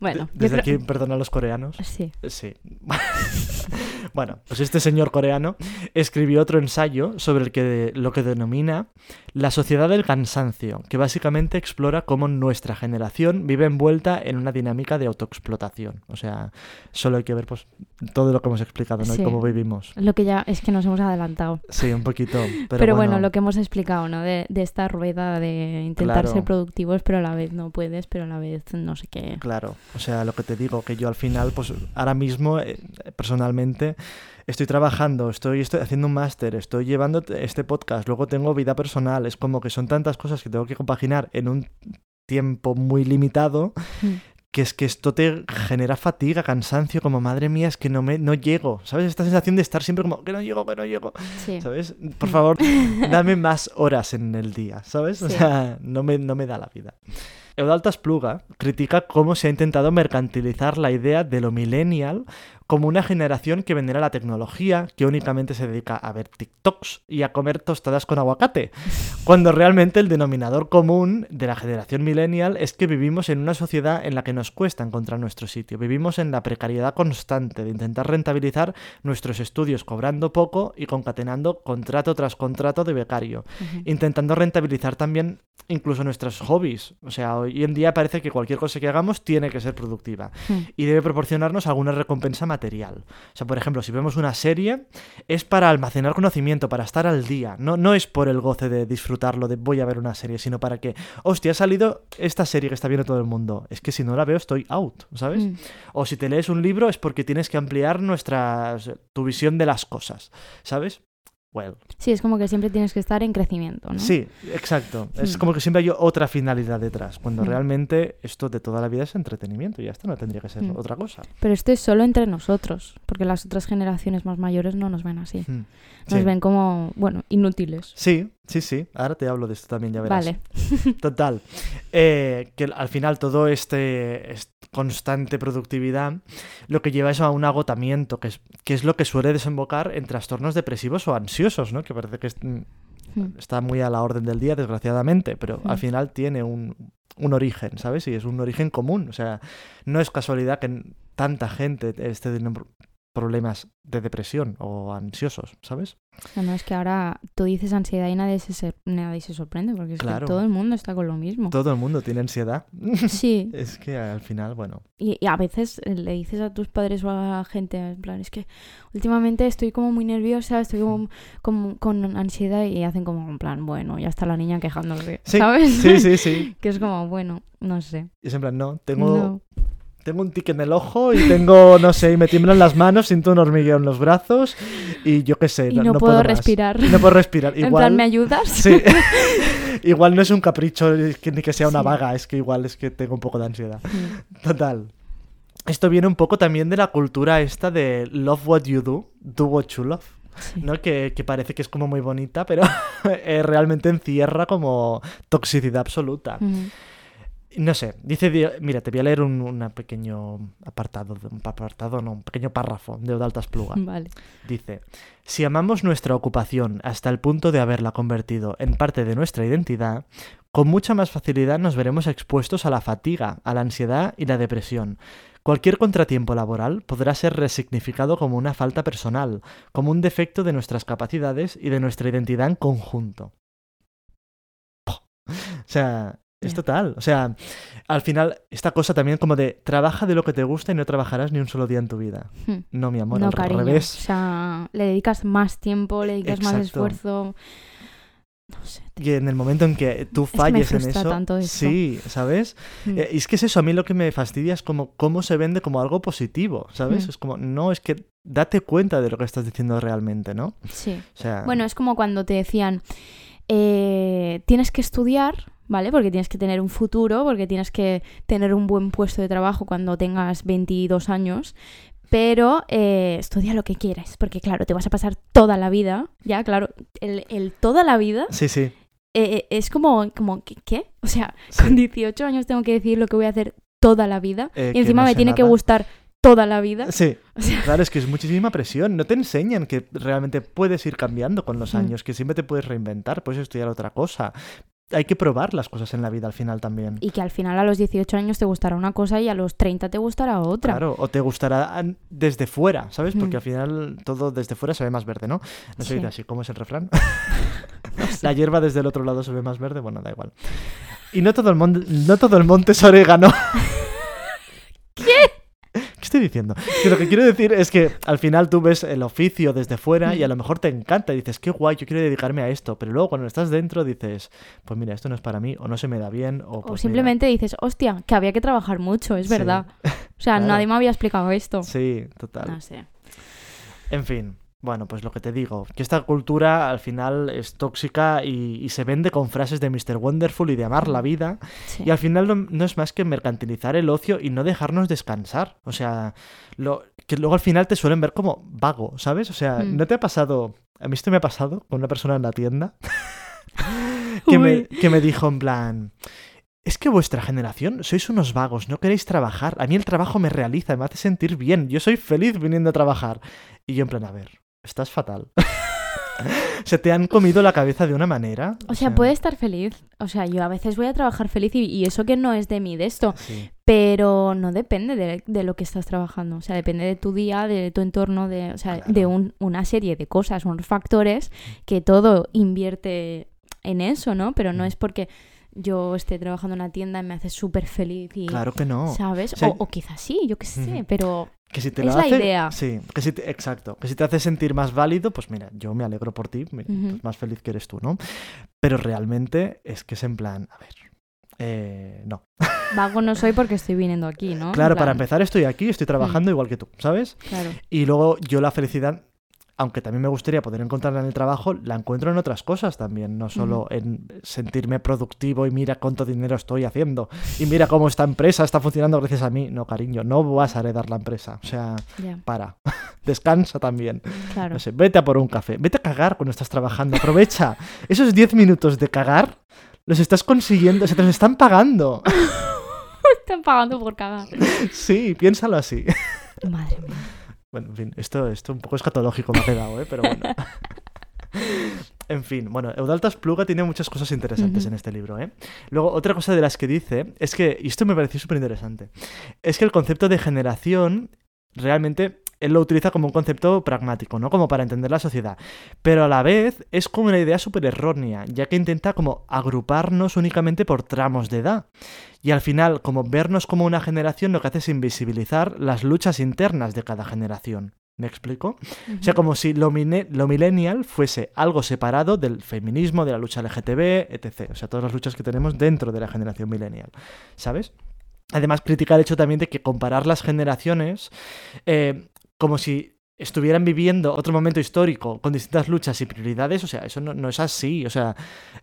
Bueno, yo Desde creo- aquí, perdón a los coreanos. Sí. Sí. bueno, pues este señor coreano escribió otro ensayo sobre el que, lo que denomina la sociedad del cansancio, que básicamente explora cómo nuestra generación vive envuelta en una dinámica de autoexplotación. O sea, solo hay que ver pues todo lo que hemos explicado, ¿no? Sí. Y cómo vivimos. Lo que ya es que nos hemos adelantado. Sí, un poquito. Pero, Pero, bueno, lo que hemos explicado, ¿no? De, de esta rueda de intentar Claro. ser productivos, pero a la vez no puedes, pero a la vez no sé qué. Claro, o sea, lo que te digo, que yo al final, pues ahora mismo, eh, personalmente, estoy trabajando, estoy, estoy haciendo un máster, estoy llevando este podcast, luego tengo vida personal, es como que son tantas cosas que tengo que compaginar en un tiempo muy limitado, Mm. que es que esto te genera fatiga, cansancio, como madre mía, es que no me no llego, ¿sabes? Esta sensación de estar siempre como que no llego, que no llego, Sí. ¿sabes? Por favor, dame más horas en el día, ¿sabes? O Sí. sea, no me, no me da la vida. Eudalta Spluga critica cómo se ha intentado mercantilizar la idea de lo millennial como una generación que venera la tecnología, que únicamente se dedica a ver TikToks y a comer tostadas con aguacate, cuando realmente el denominador común de la generación millennial es que vivimos en una sociedad en la que nos cuesta encontrar nuestro sitio, vivimos en la precariedad constante de intentar rentabilizar nuestros estudios cobrando poco y concatenando contrato tras contrato de becario, intentando rentabilizar también incluso nuestros hobbies. O sea, hoy en día parece que cualquier cosa que hagamos tiene que ser productiva Mm. y debe proporcionarnos alguna recompensa material. O sea, por ejemplo, si vemos una serie, es para almacenar conocimiento, para estar al día. No, no es por el goce de disfrutarlo, de voy a ver una serie, sino para que, hostia, ha salido esta serie que está viendo todo el mundo. Es que si no la veo estoy out, ¿sabes? Mm. O si te lees un libro es porque tienes que ampliar nuestra, tu visión de las cosas, ¿sabes? Well. Sí, es como que siempre tienes que estar en crecimiento, ¿no? Sí, exacto. Es Hmm. como que siempre hay otra finalidad detrás, cuando Hmm. realmente esto de toda la vida es entretenimiento y ya está, no tendría que ser Hmm. otra cosa. Pero esto es solo entre nosotros, porque las otras generaciones más mayores no nos ven así. Nos Sí. ven como, bueno, inútiles. Sí, sí, sí. Ahora te hablo de esto también, ya verás. Vale. Total. Eh, que al final todo este, est- constante productividad lo que lleva eso a un agotamiento, que es, que es lo que suele desembocar en trastornos depresivos o ansiosos, ¿no? Que parece que es- mm, Hmm. está muy a la orden del día, desgraciadamente, pero al Mm. final tiene un, un origen, ¿sabes? Y es un origen común. O sea, no es casualidad que tanta gente esté problemas de depresión o ansiosos, ¿sabes? No, no, es que ahora tú dices ansiedad y nadie se, nadie se sorprende, porque es Claro. que todo el mundo está con lo mismo. Todo el mundo tiene ansiedad. Sí, es que al final, bueno, y, y a veces eh, le dices a tus padres o a la gente, en plan, es que últimamente estoy como muy nerviosa, estoy como, como con ansiedad y hacen como, en plan, bueno, ya está la niña quejándose, Sí, ¿sabes? sí, sí, sí. que es como, bueno, no sé. Y es en plan, no, tengo, No. Tengo un tic en el ojo y tengo, no sé, y me tiemblan las manos, siento un hormigueo en los brazos y yo qué sé. Y no, puedo, más. respirar. No puedo respirar. En plan, ¿me ayudas? Sí. igual no es un capricho ni que sea una Sí. vaga, es que igual es que tengo un poco de ansiedad. Total. Esto viene un poco también de la cultura esta de love what you do, do what you love. sí. ¿no? Que, que parece que es como muy bonita, pero eh, realmente encierra como toxicidad absoluta. Mm, No sé, dice, Di- mira, te voy a leer un, un pequeño apartado, un apartado, no, un pequeño párrafo de Odaltas Pluga. Vale. Dice, si amamos nuestra ocupación hasta el punto de haberla convertido en parte de nuestra identidad, con mucha más facilidad nos veremos expuestos a la fatiga, a la ansiedad y la depresión. Cualquier contratiempo laboral podrá ser resignificado como una falta personal, como un defecto de nuestras capacidades y de nuestra identidad en conjunto. O sea, es total. O sea, al final, esta cosa también como de trabaja de lo que te gusta y no trabajarás ni un solo día en tu vida. Mm. No, mi amor, no, al cariño. revés. O sea, le dedicas más tiempo, le dedicas más esfuerzo. No sé. Y en el momento en que tú que me falles en eso, tanto esto. sí, ¿sabes? Mm. Eh, y es que es eso, a mí lo que me fastidia es como cómo se vende como algo positivo, ¿sabes? Mm. Es como, no, es que date cuenta de lo que estás diciendo realmente, ¿no? Sí. O sea, Bueno, es como cuando te decían, eh, tienes que estudiar, ¿vale? Porque tienes que tener un futuro, porque tienes que tener un buen puesto de trabajo cuando tengas 22 años. Pero eh, estudia lo que quieres, porque claro, te vas a pasar toda la vida, ya, claro, el, el toda la vida sí, sí. eh, es como, como ¿qué-. O sea, Sí. con 18 años tengo que decir lo que voy a hacer toda la vida Eh, y encima no me tiene que gustar toda la vida. Sí, O sea, claro, es que es muchísima presión. No te enseñan que realmente puedes ir cambiando con los Mm. años, que siempre te puedes reinventar, puedes estudiar otra cosa. Hay que probar las cosas en la vida al final también. y que al final a los 18 años te gustará una cosa y a los 30 te gustará otra. Claro, o te gustará an- desde fuera, ¿sabes? Porque Mm. al final todo desde fuera se ve más verde, ¿no? No Sí. dice así, ¿cómo es el refrán? La hierba desde el otro lado se ve más verde, bueno, da igual. Y no todo el monte, no todo el monte es orégano. ¿Qué? ¿Qué estoy diciendo? Que lo que quiero decir es que al final tú ves el oficio desde fuera y a lo mejor te encanta y dices, qué guay, yo quiero dedicarme a esto. Pero luego cuando estás dentro dices, pues mira, esto no es para mí, o no se me da bien, o, O pues simplemente dices, hostia, que había que trabajar mucho, es Sí. verdad. O sea, Claro. nadie me había explicado esto. Sí, total. No sé. En fin, bueno, pues lo que te digo, que esta cultura al final es tóxica y, y se vende con frases de Mr. Wonderful y de amar la vida, Sí. y al final no, no es más que mercantilizar el ocio y no dejarnos descansar. O sea, lo, que luego al final te suelen ver como vago, ¿sabes? O sea, Mm. ¿no te ha pasado? A mí esto me ha pasado con una persona en la tienda que me, que me dijo en plan... Es que vuestra generación sois unos vagos, no queréis trabajar. A mí el trabajo me realiza, me hace sentir bien. Yo soy feliz viniendo a trabajar. Y yo en plan, a ver, estás fatal. Se te han comido la cabeza de una manera. O sea, puede estar feliz. O sea, yo a veces voy a trabajar feliz y, y eso que no es de mí, de esto. Sí, Pero no depende de, de lo que estás trabajando. O sea, depende de tu día, de tu entorno, de, o sea, Claro. de un- una serie de cosas, unos factores que todo invierte en eso, ¿no? Pero no Mm. es porque yo esté trabajando en una tienda y me hace súper feliz y... claro que no. ¿Sabes? O sea, o, o quizás sí, yo qué sé, pero Que si te Es la hace- idea. Sí, que si te- exacto. Que si te hace sentir más válido, pues mira, yo me alegro por ti, pues más feliz que eres tú, ¿no? Pero realmente es que es en plan, a ver, eh, no. vago no soy porque estoy viniendo aquí, ¿no? Claro, para Mm. empezar estoy aquí, estoy trabajando igual que tú, ¿sabes? Claro. Y luego yo la felicidad, aunque también me gustaría poder encontrarla en el trabajo, la encuentro en otras cosas también, no solo en sentirme productivo y mira cuánto dinero estoy haciendo y mira cómo esta empresa está funcionando gracias a mí. No, cariño, no vas a heredar la empresa. O sea, para. Descansa también. claro. No sé, vete a por un café. Vete a cagar cuando estás trabajando. Aprovecha. Esos 10 minutos de cagar los estás consiguiendo, se te los están pagando. Están pagando por cagar. Sí, piénsalo así. Madre mía. Bueno, en fin, esto, esto un poco escatológico me ha quedado, ¿eh? Pero bueno. En fin, bueno, Eudaltas Pluga tiene muchas cosas interesantes en este libro, ¿eh? Luego, otra cosa de las que dice es que, y esto me pareció súper interesante, es que el concepto de generación realmente él lo utiliza como un concepto pragmático, ¿no? Como para entender la sociedad. Pero a la vez es como una idea súper errónea, ya que intenta como agruparnos únicamente por tramos de edad. Y al final, como vernos como una generación, lo que hace es invisibilizar las luchas internas de cada generación. ¿Me explico? O sea, como si lo, lo millennial fuese algo separado del feminismo, de la lucha LGTB, etc. O sea, todas las luchas que tenemos dentro de la generación millennial. ¿Sabes? Además, critica el hecho también de que comparar las generaciones eh, como si estuvieran viviendo otro momento histórico con distintas luchas y prioridades, o sea, eso no, no es así. O sea,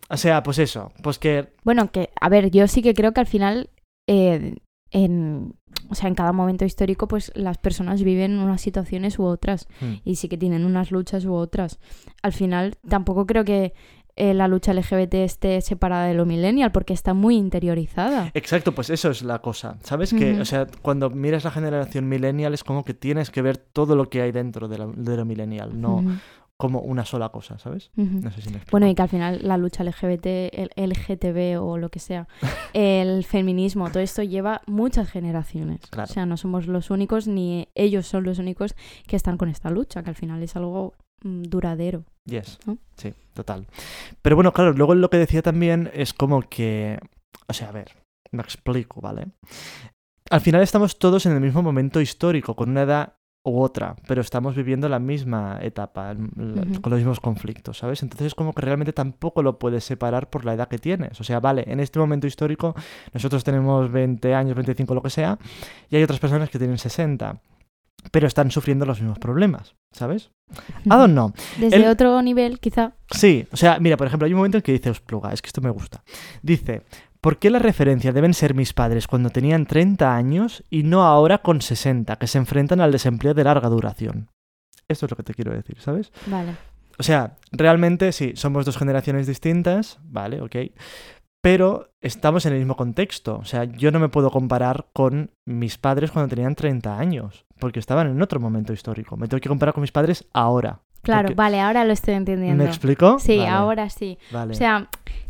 o sea, pues eso, pues que... Bueno, que, a ver, yo sí que creo que al final, eh, en, o sea, en cada momento histórico, pues las personas viven unas situaciones u otras hmm, y sí que tienen unas luchas u otras. Al final, tampoco creo que eh, la lucha LGBT esté separada de lo millennial porque está muy interiorizada. Exacto, pues eso es la cosa. ¿Sabes? Que, o sea, cuando miras la generación millennial es como que tienes que ver todo lo que hay dentro de, la- de lo millennial, no como una sola cosa, ¿sabes? No sé si me explico. Bueno, y que al final la lucha LGBT, el LGTB o lo que sea, el feminismo, todo esto lleva muchas generaciones. Claro. O sea, no somos los únicos ni ellos son los únicos que están con esta lucha, que al final es algo duradero. Yes, ¿no? sí, total. Pero bueno, claro, luego lo que decía también es como que, o sea, a ver, me explico, ¿vale? Al final estamos todos en el mismo momento histórico, con una edad u otra, pero estamos viviendo la misma etapa, la- Ujú. con los mismos conflictos, ¿sabes? Entonces es como que realmente tampoco lo puedes separar por la edad que tienes. O sea, vale, en este momento histórico nosotros tenemos 20 años, 25, lo que sea, y hay otras personas que tienen 60, pero están sufriendo los mismos problemas, ¿sabes? I don't know. Desde El- otro nivel, quizá. Sí, o sea, mira, por ejemplo, hay un momento en que dice Uspluga, es que esto me gusta. Dice, ¿por qué la referencia deben ser mis padres cuando tenían 30 años y no ahora con 60, que se enfrentan al desempleo de larga duración? Esto es lo que te quiero decir, ¿sabes? Vale. O sea, realmente sí, somos dos generaciones distintas, vale, ok. Pero estamos en el mismo contexto. O sea, yo no me puedo comparar con mis padres cuando tenían 30 años, porque estaban en otro momento histórico. Me tengo que comparar con mis padres ahora. Claro, Porque- vale, ahora lo estoy entendiendo. ¿Me explico? Sí, Vale, ahora sí. Vale. O sea,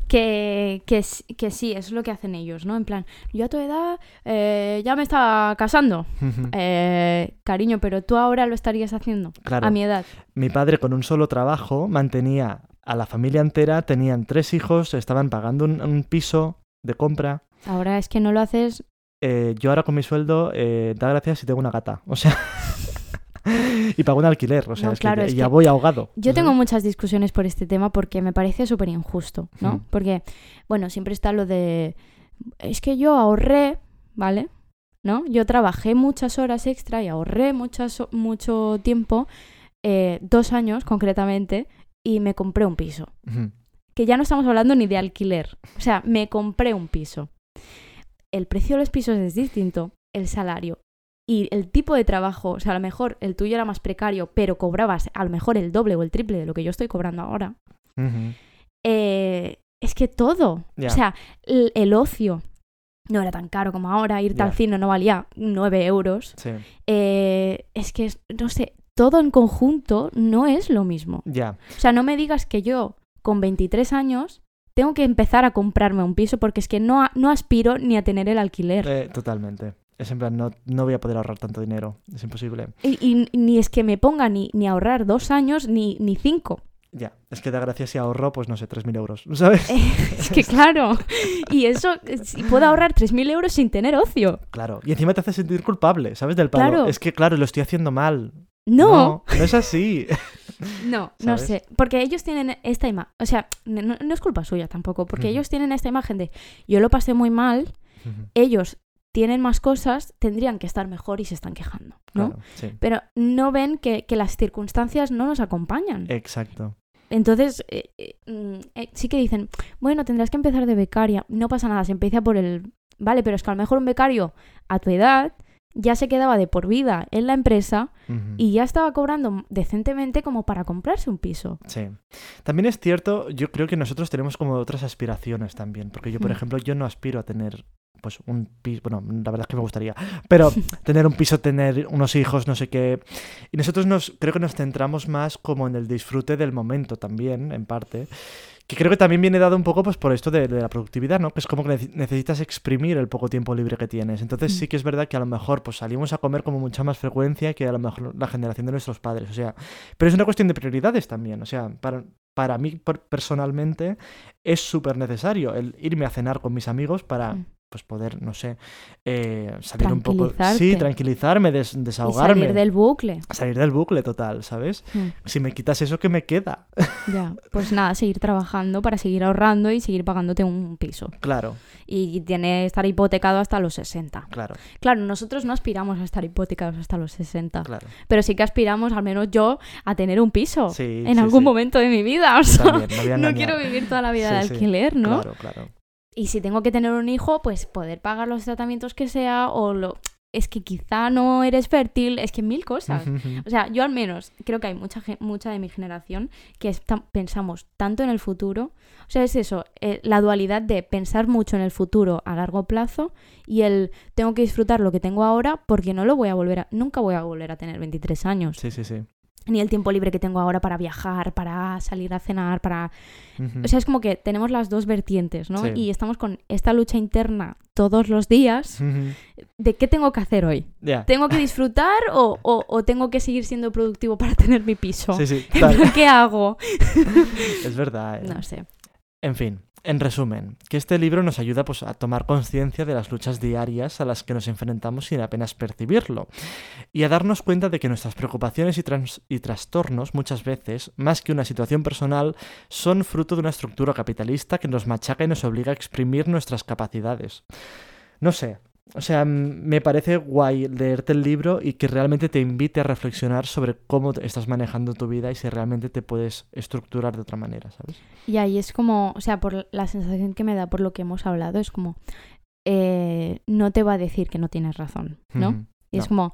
que, que, que sí, es lo que hacen ellos, ¿no? En plan, yo a tu edad eh, ya me estaba casando. Eh, cariño, pero tú ahora lo estarías haciendo Claro. a mi edad. Mi padre con un solo trabajo mantenía a la familia entera, tenían tres hijos, estaban pagando un, un piso de compra. Ahora es que no lo haces. Eh, yo ahora con mi sueldo, eh, da gracias si tengo una gata. O sea... y pago un alquiler. O sea, No, es que claro, ya, es ya que voy ahogado. Yo tengo muchas discusiones por este tema porque me parece súper injusto, ¿no? Porque, bueno, siempre está lo de. Es que yo ahorré, ¿vale? ¿No? Yo trabajé muchas horas extra y ahorré muchas, mucho tiempo, eh, dos años concretamente, y me compré un piso. Que ya no estamos hablando ni de alquiler. O sea, me compré un piso. El precio de los pisos es distinto, el salario y el tipo de trabajo, o sea, a lo mejor el tuyo era más precario, pero cobrabas a lo mejor el doble o el triple de lo que yo estoy cobrando ahora. Eh, es que todo, o sea, el, el ocio no era tan caro como ahora, irte al cine no valía 9 euros. Sí, Eh, es que, no sé, todo en conjunto no es lo mismo. ya. O sea, no me digas que yo, con 23 años, tengo que empezar a comprarme un piso porque es que no, no aspiro ni a tener el alquiler. Eh, totalmente. Es en plan, no, no voy a poder ahorrar tanto dinero. Es imposible. Y, y ni es que me ponga ni, ni a ahorrar dos años ni, ni cinco. Ya. Es que da gracias si ahorro, pues no sé, 3.000 euros. ¿Sabes? es que claro. Y eso, si puedo ahorrar 3.000 euros sin tener ocio. Claro. Y encima te hace sentir culpable, ¿sabes? Del palo. Claro. Es que, claro, lo estoy haciendo mal. No, No, no es así. no, no, sé. Porque ellos tienen esta imagen. O sea, no, no es culpa suya tampoco. Porque ellos tienen esta imagen de yo lo pasé muy mal, ellos tienen más cosas, tendrían que estar mejor y se están quejando, ¿no? Claro, sí. Pero no ven que, que las circunstancias no nos acompañan. Exacto. Entonces, eh, eh, mm, eh, sí que dicen, bueno, tendrás que empezar de becaria. No pasa nada, se empieza por el... Vale, pero es que a lo mejor un becario a tu edad ya se quedaba de por vida en la empresa y ya estaba cobrando decentemente como para comprarse un piso. Sí. También es cierto, yo creo que nosotros tenemos como otras aspiraciones también, porque yo, por Mm. ejemplo, yo no aspiro a tener pues un piso, bueno, la verdad es que me gustaría, pero tener un piso, tener unos hijos, no sé qué. Y nosotros nos creo que nos centramos más como en el disfrute del momento también, en parte. Que creo que también viene dado un poco pues por esto de, de la productividad, ¿no? Que es como que nece- necesitas exprimir el poco tiempo libre que tienes. Entonces Mm. sí que es verdad que a lo mejor pues salimos a comer como mucha más frecuencia que a lo mejor la generación de nuestros padres. O sea, pero es una cuestión de prioridades también. O sea, para, para mí per- personalmente es súper necesario el irme a cenar con mis amigos para Mm. Pues poder, no sé, eh, salir un poco... Sí, tranquilizarme, des- Y desahogarme. salir del bucle. Salir del bucle total, ¿sabes? Mm, Si me quitas eso, ¿qué me queda? ya, pues nada, seguir trabajando para seguir ahorrando y seguir pagándote un piso. Claro, Y tiene estar hipotecado hasta los 60. claro, Claro, nosotros no aspiramos a estar hipotecados hasta los 60, claro. pero sí que aspiramos, al menos yo, a tener un piso Sí, en sí, algún sí. momento de mi vida. O sea, también, no no quiero vivir toda la vida de alquiler, ¿no? Claro, claro. Y si tengo que tener un hijo, pues poder pagar los tratamientos que sea o lo... Es que quizá no eres fértil, es que mil cosas. O sea, yo al menos creo que hay mucha, mucha de mi generación que pensamos tanto en el futuro. O sea, es eso, eh, la dualidad de pensar mucho en el futuro a largo plazo y el tengo que disfrutar lo que tengo ahora porque no lo voy a volver a... Nunca voy a volver a tener 23 años. Sí, sí, sí. Ni el tiempo libre que tengo ahora para viajar, para salir a cenar, para... O sea, es como que tenemos las dos vertientes, ¿no? Sí. Y estamos con esta lucha interna todos los días de qué tengo que hacer hoy. ¿Tengo que disfrutar o, o- o tengo que seguir siendo productivo para tener mi piso? Sí, sí, ¿Qué hago? es verdad. ¿eh? No sé. En fin, en resumen, que este libro nos ayuda pues, a tomar conciencia de las luchas diarias a las que nos enfrentamos sin apenas percibirlo, y a darnos cuenta de que nuestras preocupaciones y, y trastornos muchas veces, más que una situación personal, son fruto de una estructura capitalista que nos machaca y nos obliga a exprimir nuestras capacidades. No sé. O sea, me parece guay leerte el libro y que realmente te invite a reflexionar sobre cómo estás manejando tu vida y si realmente te puedes estructurar de otra manera, ¿sabes? Y ahí es como, o sea, por la sensación que me da por lo que hemos hablado, es como, eh, no te va a decir que no tienes razón, ¿no? Y es como,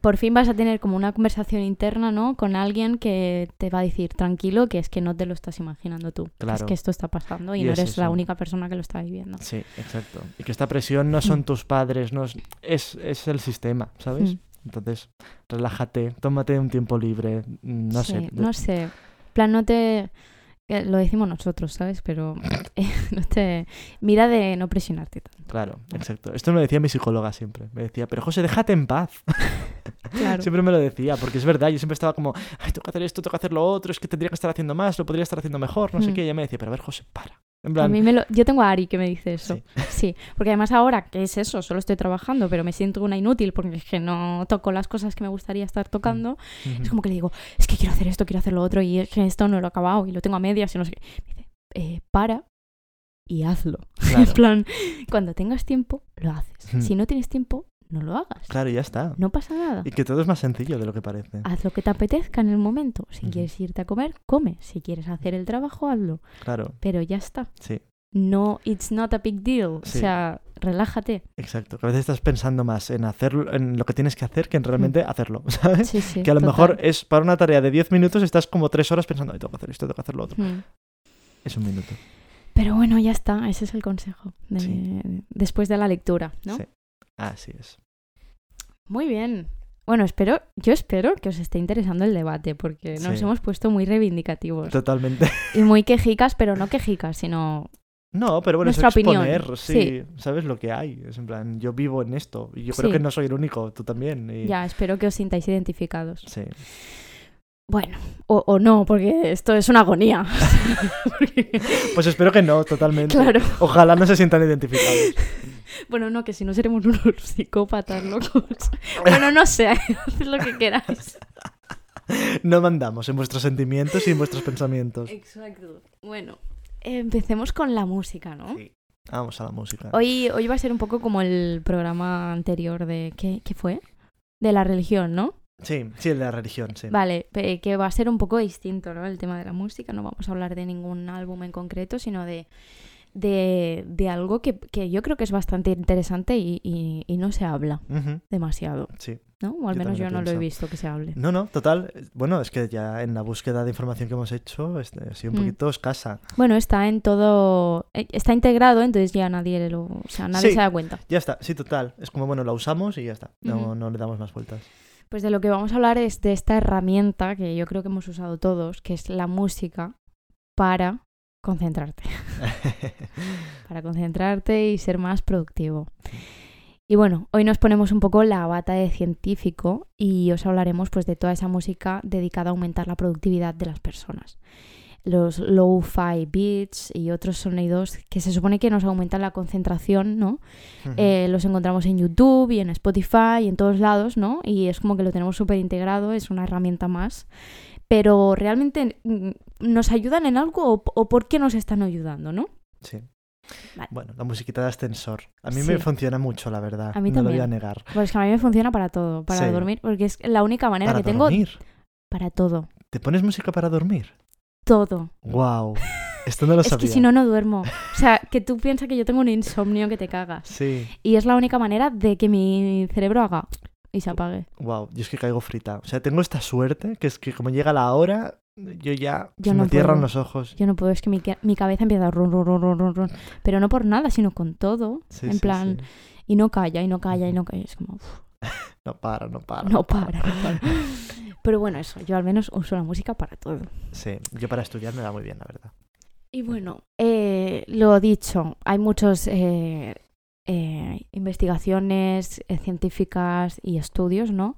por fin vas a tener como una conversación interna, ¿no? Con alguien que te va a decir, tranquilo, que es que no te lo estás imaginando tú. que Es Claro. que esto está pasando y, Y no es eres la única persona que lo está viviendo. Sí, exacto. Y que esta presión no son Mm. tus padres, no es, es, es el sistema, ¿sabes? Mm. Entonces, relájate, tómate un tiempo libre, mm, no Sí, sé. No sé. Plan, no te. Lo decimos nosotros, ¿sabes? Pero eh, no te. Mira de no presionarte tanto. Claro, exacto. Esto me lo decía mi psicóloga siempre. Me decía, pero José, déjate en paz. Claro. Siempre me lo decía, porque es verdad, yo siempre estaba como, ay, tengo que hacer esto, tengo que hacer lo otro, es que tendría que estar haciendo más, lo podría estar haciendo mejor, no sé Mm. qué. Y ella me decía, pero a ver, José, para. En A mí me lo... Yo tengo a Ari que me dice eso. Sí. Sí. porque además ahora, que es eso? Solo estoy trabajando, pero me siento una inútil porque es que no toco las cosas que me gustaría estar tocando. Es como que le digo, es que quiero hacer esto, quiero hacer lo otro y es que esto no lo he acabado y lo tengo a medias y no sé qué. Me dice, "Eh, para y hazlo. Claro. En plan, cuando tengas tiempo, lo haces. Mm. Si no tienes tiempo, no lo hagas. Claro, ya está. No pasa nada. Y que todo es más sencillo de lo que parece. Haz lo que te apetezca en el momento. Si quieres irte a comer, come. Si quieres hacer el trabajo, hazlo. Claro, Pero ya está. sí. No, it's not a big deal. Sí. O sea, relájate. Exacto, que a veces estás pensando más en hacerlo, en lo que tienes que hacer que en realmente hacerlo, ¿sabes? Sí, sí. que a lo total. mejor es para una tarea de 10 minutos estás como 3 horas pensando, tengo que hacer esto, tengo que hacer lo otro. Mm. Es un minuto. Pero bueno, ya está. Ese es el consejo. de-. Después de la lectura, ¿no? Sí. Así es. Muy bien. Bueno, espero, yo espero que os esté interesando el debate, porque nos Sí. hemos puesto muy reivindicativos Totalmente. y muy quejicas, pero no quejicas, sino No, pero bueno, Nuestra es exponer, opinión, sí, sabes lo que hay. Es en plan, yo vivo en esto y yo creo Sí. que no soy el único, tú también. y- ya, espero que os sintáis identificados. Sí. Bueno, o, o no, porque esto es una agonía. Porque- Pues espero que no, totalmente. claro. Ojalá no se sientan identificados. Bueno, no, que si no seremos unos psicópatas locos. Bueno, no sé, haced lo que queráis. No mandamos en vuestros sentimientos y en vuestros pensamientos. Exacto. Bueno, empecemos con la música, ¿no? Sí. Vamos a la música. Hoy, hoy va a ser un poco como el programa anterior de... ¿Qué, qué fue? De la religión, ¿no? Sí, sí, de la religión, sí. Vale, que va a ser un poco distinto, ¿no? El tema de la música. No vamos a hablar de ningún álbum en concreto, sino de, de, de algo que, que yo creo que es bastante interesante y, y- y no se habla demasiado, sí. ¿no? O al Yo menos yo no lo he visto que se hable. No, no, total. Bueno, es que ya en la búsqueda de información que hemos hecho este, ha sido un Mm. poquito escasa. Bueno, está en todo... eh, Está integrado, entonces ya nadie lo... O sea, nadie Sí. se da cuenta. Ya está, sí, total. Es como, bueno, la usamos y ya está. No, no le damos más vueltas. Pues de lo que vamos a hablar es de esta herramienta que yo creo que hemos usado todos, que es la música para concentrarte. para concentrarte y ser más productivo. Y bueno, hoy nos ponemos un poco la bata de científico y os hablaremos pues de toda esa música dedicada a aumentar la productividad de las personas. Los lo-fi beats y otros sonidos que se supone que nos aumentan la concentración, ¿no? Eh, los encontramos en YouTube y en Spotify y en todos lados, ¿no? Y es como que lo tenemos súper integrado, es una herramienta más. Pero realmente mm, nos ayudan en algo o, o por qué nos están ayudando, ¿no? Sí. Vale. Bueno, la musiquita de ascensor. A mí Sí. me funciona mucho, la verdad. A mí no lo voy a también. negar. Pues que a mí me funciona para todo, para Sí. dormir, porque es la única manera Para que tengo dormir. para todo, ¿Te pones música para dormir? todo. Wow. Esto no lo es sabía. que si no, no duermo. O sea, que tú piensas que yo tengo un insomnio que te cagas. Sí. Y es la única manera de que mi cerebro haga y se apague. Wow. Yo es que caigo frita. O sea, tengo esta suerte que es que como llega la hora, yo ya Yo se no me cierran los ojos. Yo no puedo, es que mi, mi cabeza empieza a run, run, run, run, run. Pero no por nada, sino con todo. Sí, en sí, plan, sí. y no calla, y no calla, y no calla. Es como, No para, no para. no para, no para. Pero bueno, eso, yo al menos uso la música para todo. Sí, yo para estudiar me va muy bien, la verdad. Y bueno, eh, lo dicho, hay muchos eh, eh, investigaciones eh, científicas y estudios, ¿no?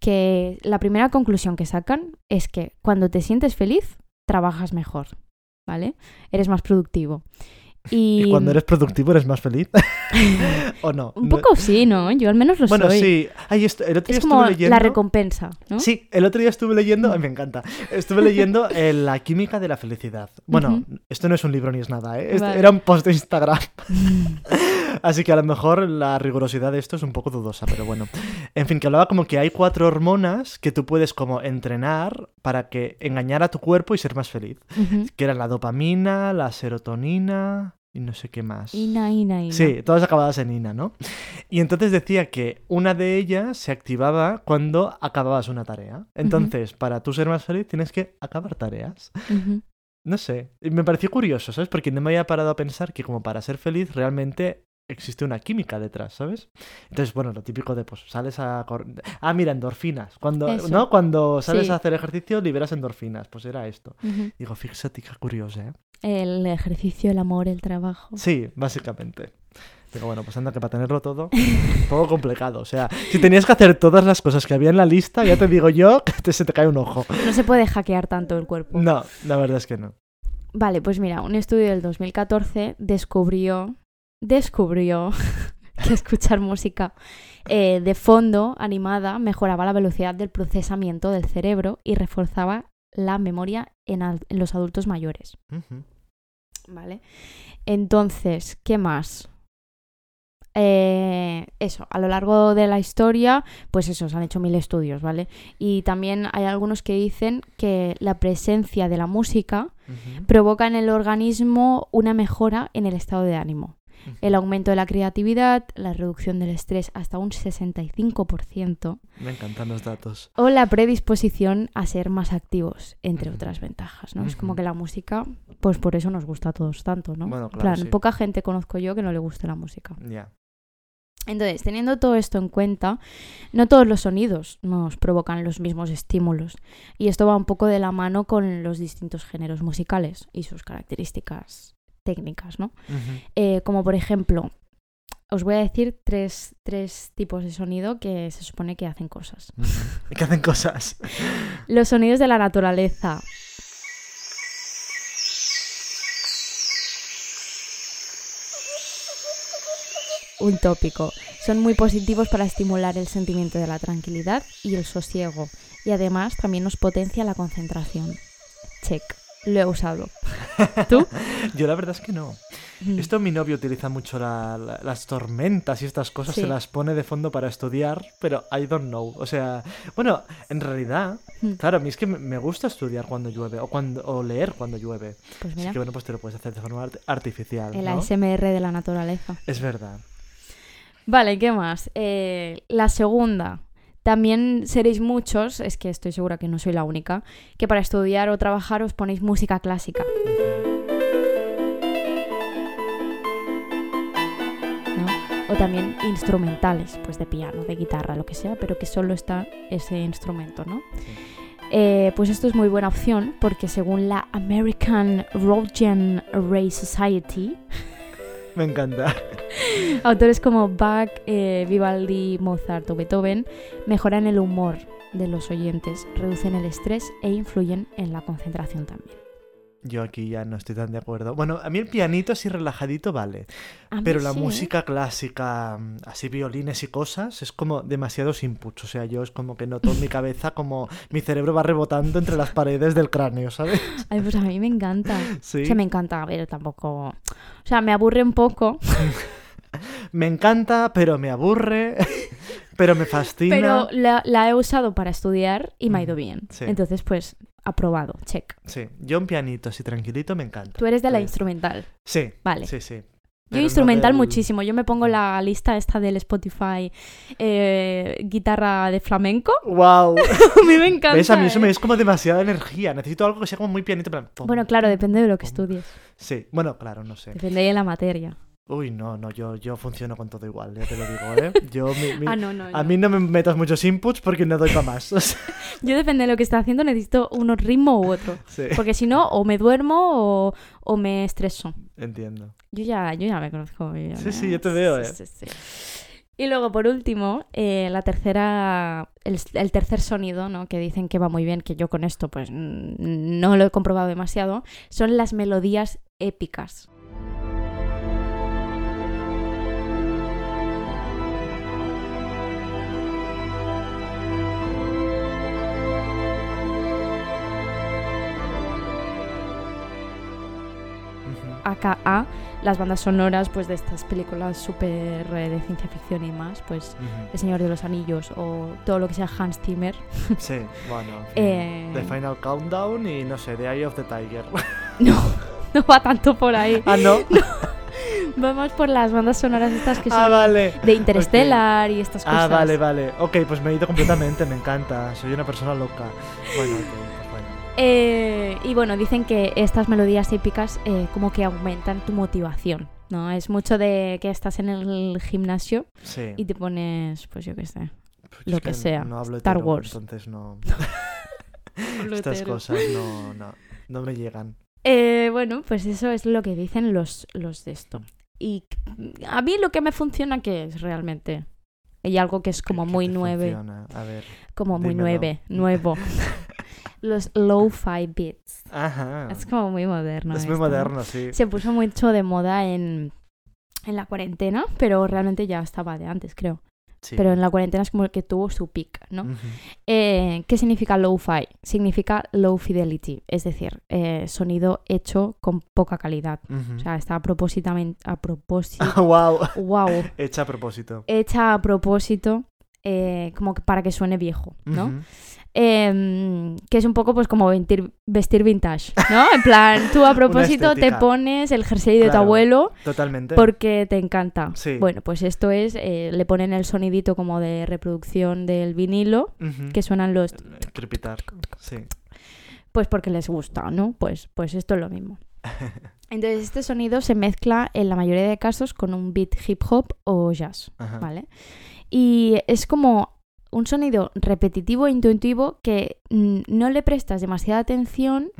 Que la primera conclusión que sacan es que cuando te sientes feliz, trabajas mejor, ¿vale? Eres más productivo. Y, ¿Y cuando eres productivo eres más feliz? ¿O no? Un No- poco sí, ¿no? Yo al menos lo Bueno, soy. sí. Ay, esto- el otro día Es como estuve leyendo... la recompensa, ¿no? Sí, el otro día estuve leyendo, ay, me encanta, estuve leyendo eh, La química de la felicidad. Bueno, esto no es un libro ni es nada, ¿eh? Vale. era un post de Instagram. Así que a lo mejor la rigurosidad de esto es un poco dudosa, pero bueno. En fin, que hablaba como que hay cuatro hormonas que tú puedes como entrenar para que engañar a tu cuerpo y ser más feliz. Que eran la dopamina, la serotonina y no sé qué más. Ina, ina, ina. Sí, todas acabadas en ina, ¿no? Y entonces decía que una de ellas se activaba cuando acababas una tarea. Entonces, para tú ser más feliz tienes que acabar tareas. No sé, me pareció curioso, ¿sabes? Porque no me había parado a pensar que como para ser feliz realmente existe una química detrás, ¿sabes? Entonces, bueno, lo típico de pues sales a Ah, mira, endorfinas. Cuando, Eso. ¿no? Cuando sales Sí. a hacer ejercicio liberas endorfinas, pues era esto. Digo, fíjate qué curioso, ¿eh? El ejercicio, el amor, el trabajo. Sí, básicamente. Digo, bueno, pues anda que para tenerlo todo, un poco complicado. O sea, si tenías que hacer todas las cosas que había en la lista, ya te digo yo que te- se te cae un ojo. No se puede hackear tanto el cuerpo. No, la verdad es que no. Vale, pues mira, un estudio del 2014 descubrió, descubrió que escuchar música eh, de fondo animada mejoraba la velocidad del procesamiento del cerebro y reforzaba la memoria en, los adultos mayores. ¿Vale? Entonces, ¿qué más? Eh, eso, a lo largo de la historia, pues eso, se han hecho mil estudios, ¿vale? Y también hay algunos que dicen que la presencia de la música provoca en el organismo una mejora en el estado de ánimo. El aumento de la creatividad, la reducción del estrés hasta un 65% Me encantan los datos. o la predisposición a ser más activos, entre otras ventajas, ¿no? Es como que la música, pues por eso nos gusta a todos tanto, ¿no? Bueno, En claro, plan, sí. poca gente conozco yo que no le guste la música. Ya. Entonces, teniendo todo esto en cuenta, no todos los sonidos nos provocan los mismos estímulos. Y esto va un poco de la mano con los distintos géneros musicales y sus características técnicas, ¿no? Eh, como por ejemplo, os voy a decir tres, tres tipos de sonido que se supone que hacen cosas. Que hacen cosas. Los sonidos de la naturaleza. Un tópico. Son muy positivos para estimular el sentimiento de la tranquilidad y el sosiego. Y además también nos potencia la concentración. Check. Lo he usado. ¿Tú? Yo la verdad es que no. Mm. Esto mi novio utiliza mucho la- la- las tormentas y estas cosas, Sí. se las pone de fondo para estudiar, pero I don't know. O sea, bueno, en realidad, Mm. claro, a mí es que me- gusta estudiar cuando llueve o, cuando, o leer cuando llueve. Pues Así mira, que bueno, pues te lo puedes hacer de forma art- artificial. el ¿no? ASMR de la naturaleza. Es verdad. Vale, ¿qué más? Eh, la segunda. También seréis muchos, es que estoy segura que no soy la única, que para estudiar o trabajar os ponéis música clásica. ¿no? O también instrumentales, pues de piano, de guitarra, lo que sea, pero que solo está ese instrumento, ¿no? Eh, pues esto es muy buena opción porque según la American Roggen Ray Society, Me encanta. Autores como Bach, eh, Vivaldi, Mozart o Beethoven mejoran el humor de los oyentes, reducen el estrés e influyen en la concentración también. Yo aquí ya no estoy tan de acuerdo. Bueno, a mí el pianito así relajadito vale. Pero la ¿eh? música clásica, mm, así violines y cosas, es como demasiados inputs. O sea, yo es como que noto en mi cabeza como mi cerebro va rebotando entre las paredes del cráneo, ¿sabes? Ay, pues a mí me encanta. Sí. O sea, me encanta, a ver, tampoco... O sea, me aburre un poco, Me encanta, pero me aburre, pero me fascina. pero la, la he usado para estudiar y me ha ido bien. sí. Entonces, pues, aprobado, check. Sí, yo un pianito así tranquilito me encanta. Tú eres de la instrumental. Sí, Vale. sí, sí. Yo no instrumental del- muchísimo. Yo me pongo la lista esta del Spotify eh, guitarra de flamenco. ¡Wow! a mí me encanta. ¿Ves? A mí eso ¿eh? me es como demasiada energía. Necesito algo que sea como muy pianito. Bueno, claro, depende de lo que estudies. Sí, bueno, claro, no sé. Depende de la materia. Uy, no, no, yo, yo funciono con todo igual, ya te lo digo, ¿eh? Yo, mi- mi- Ah, no, no. A no. mí no me metas muchos inputs porque no doy para más. O sea, Yo depende de lo que esté haciendo, necesito uno ritmo u otro. sí, Porque si no, o me duermo o, o me estreso. entiendo. Yo ya, yo ya me conozco. yo ya Sí, me- sí, yo te veo, eh. sí, sí. Y luego, por último, eh, la tercera, el, el tercer sonido, ¿no? Que dicen que va muy bien, que yo con esto, pues, no lo he comprobado demasiado, son las melodías épicas. AKA, las bandas sonoras, pues, de estas películas súper eh, de ciencia ficción y más, pues, ujú. El Señor de los Anillos o todo lo que sea Hans Zimmer. Sí, bueno. en fin. Eh, The Final Countdown y no sé, The Eye of the Tiger. No, no va tanto por ahí. ah, no. Vamos por las bandas sonoras estas que son ah, vale. de Interstellar y estas cosas. Ah, vale, vale. Ok, pues me he ido completamente, me encanta. Soy una persona loca. Bueno, ok, bueno. Eh, y bueno, dicen que estas melodías épicas eh, como que aumentan tu motivación, ¿no? Es mucho de que estás en el gimnasio Sí. y te pones, pues yo qué sé, Pues lo que sea. No hablo Star Wars. Entonces no. Estas cosas no, no, no me llegan. Eh, bueno, pues eso es lo que dicen los, los de esto. Y a mí lo que me funciona, que es realmente? Hay algo que es como ¿Qué muy nueve, funciona? A ver. como muy nueve, nuevo. los lo-fi beats. Ajá. Es como muy moderno. Es muy moderno, sí. Se puso mucho de moda en, en la cuarentena, pero realmente ya estaba de antes, creo. Sí. Pero en la cuarentena es como el que tuvo su peak, ¿no? Eh, ¿Qué significa low-fi? Significa low fidelity, es decir, eh, sonido hecho con poca calidad. O sea, está a propósito, a propósito, wow. wow, Hecha a propósito. hecha a propósito, eh, como que para que suene viejo, ¿no? Ujú. Em, que es un poco pues como vestir, vestir vintage, ¿no? En plan, tú a propósito te pones el jersey de tu abuelo Totalmente. porque te encanta. Sí. Bueno, pues esto es, eh, le ponen el sonidito como de reproducción del vinilo, que suenan los, Eh, Crepitar. Sí. pues porque les gusta, ¿no? Pues, pues esto es lo mismo. Entonces este sonido se mezcla en la mayoría de casos con un beat hip hop o jazz, Ajá. ¿vale? Y es como un sonido repetitivo e intuitivo que mm, no le prestas demasiada atención